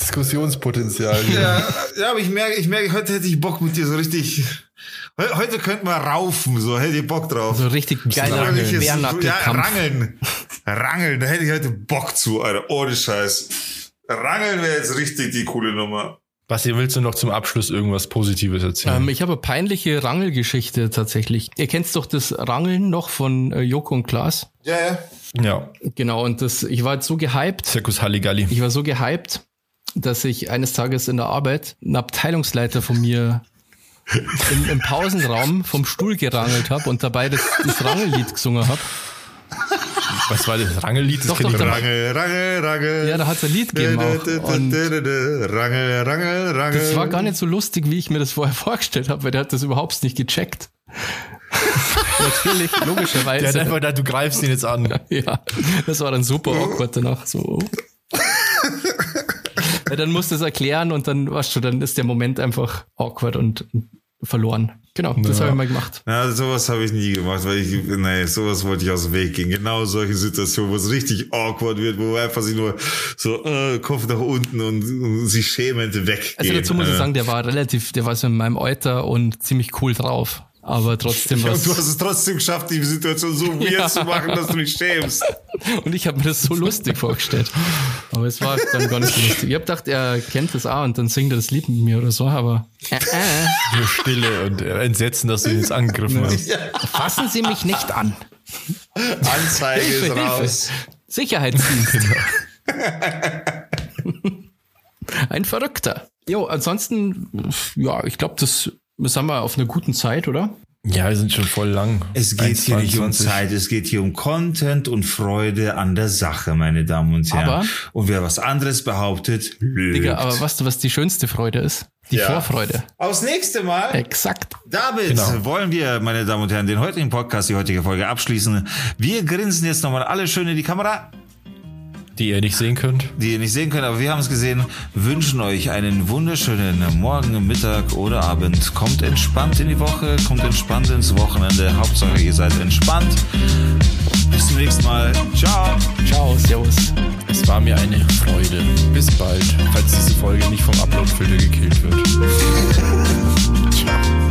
Diskussionspotenzial. Ja, ja, aber ich merke, ich merke, heute hätte ich Bock mit dir so richtig. He- Heute könnten wir raufen, so hätte ich Bock drauf. So richtig geiler Rangeln. Ja, rangeln. Rangeln, da hätte ich heute Bock zu, Alter. Ohne Scheiß. Rangeln wäre jetzt richtig die coole Nummer. Basti, willst du noch zum Abschluss irgendwas Positives erzählen? Ähm, ich habe eine peinliche Rangelgeschichte tatsächlich. Ihr kennt doch das Rangeln noch von äh, Joko und Klaas. Ja, ja. ja, Genau, und das, ich war jetzt so gehypt, Zirkus Halligalli. ich war so gehypt, dass ich eines Tages in der Arbeit einen Abteilungsleiter von mir im, im Pausenraum vom Stuhl gerangelt habe und dabei das, das Rangellied gesungen habe. Was war das Rangellied? Das Doch, doch, ich. Rangel, Rangel, Rangel. Ja, da hat es ein Lied gegeben auch. Und Rangel, Rangel, Rangel. das war gar nicht so lustig, wie ich mir das vorher vorgestellt habe, weil der hat das überhaupt nicht gecheckt. Natürlich, Der hat logischerweise. einfach gedacht, du greifst ihn jetzt an. Ja, das war dann super awkward danach. So. Ja, dann musst du es erklären und dann, weißt du, dann ist der Moment einfach awkward und verloren. Genau, das Ja. habe ich mal gemacht. Ja, sowas habe ich nie gemacht, weil ich, nee, sowas wollte ich aus dem Weg gehen. Genau solche Situationen, wo es richtig awkward wird, wo einfach sich nur so äh, Kopf nach unten und, und sich schämend weggehen. Also dazu muss ich Äh, sagen, der war relativ, der war so in meinem Alter und ziemlich cool drauf. Aber trotzdem was. du hast es trotzdem geschafft, die Situation so weird Ja. zu machen, dass du dich schämst. Und ich habe mir das so lustig vorgestellt. Aber es war dann gar nicht so lustig. Ich habe gedacht, er kennt das auch und dann singt er das Lied mit mir oder so, aber äh, äh. Nur Stille und Entsetzen, dass du ihn jetzt angegriffen hast. fassen Sie mich nicht an. Anzeige Hilfe, ist Hilfe. raus. Sicherheitsdienst. Ein Verrückter. Jo, ansonsten, ja, ich glaube, das, haben wir auf einer guten Zeit, oder? Ja, wir sind schon voll lang. Es geht hier nicht um 1,22. Zeit, es geht hier um Content und Freude an der Sache, meine Damen und Herren. Aber- und wer was anderes behauptet, lügt. Digga, aber weißt du, was die schönste Freude ist? Die Ja. Vorfreude. Aufs nächste Mal. Exakt. Damit Genau. wollen wir, meine Damen und Herren, den heutigen Podcast, die heutige Folge abschließen. Wir grinsen jetzt nochmal alle schön in die Kamera, die ihr nicht sehen könnt. Die ihr nicht sehen könnt, aber wir haben es gesehen. Wünschen euch einen wunderschönen Morgen, Mittag oder Abend. Kommt entspannt in die Woche, kommt entspannt ins Wochenende. Hauptsache ihr seid entspannt. Bis zum nächsten Mal. Ciao. Ciao, Servus. Es war mir eine Freude. Bis bald, falls diese Folge nicht vom Upload-Filter gekillt wird. Ciao.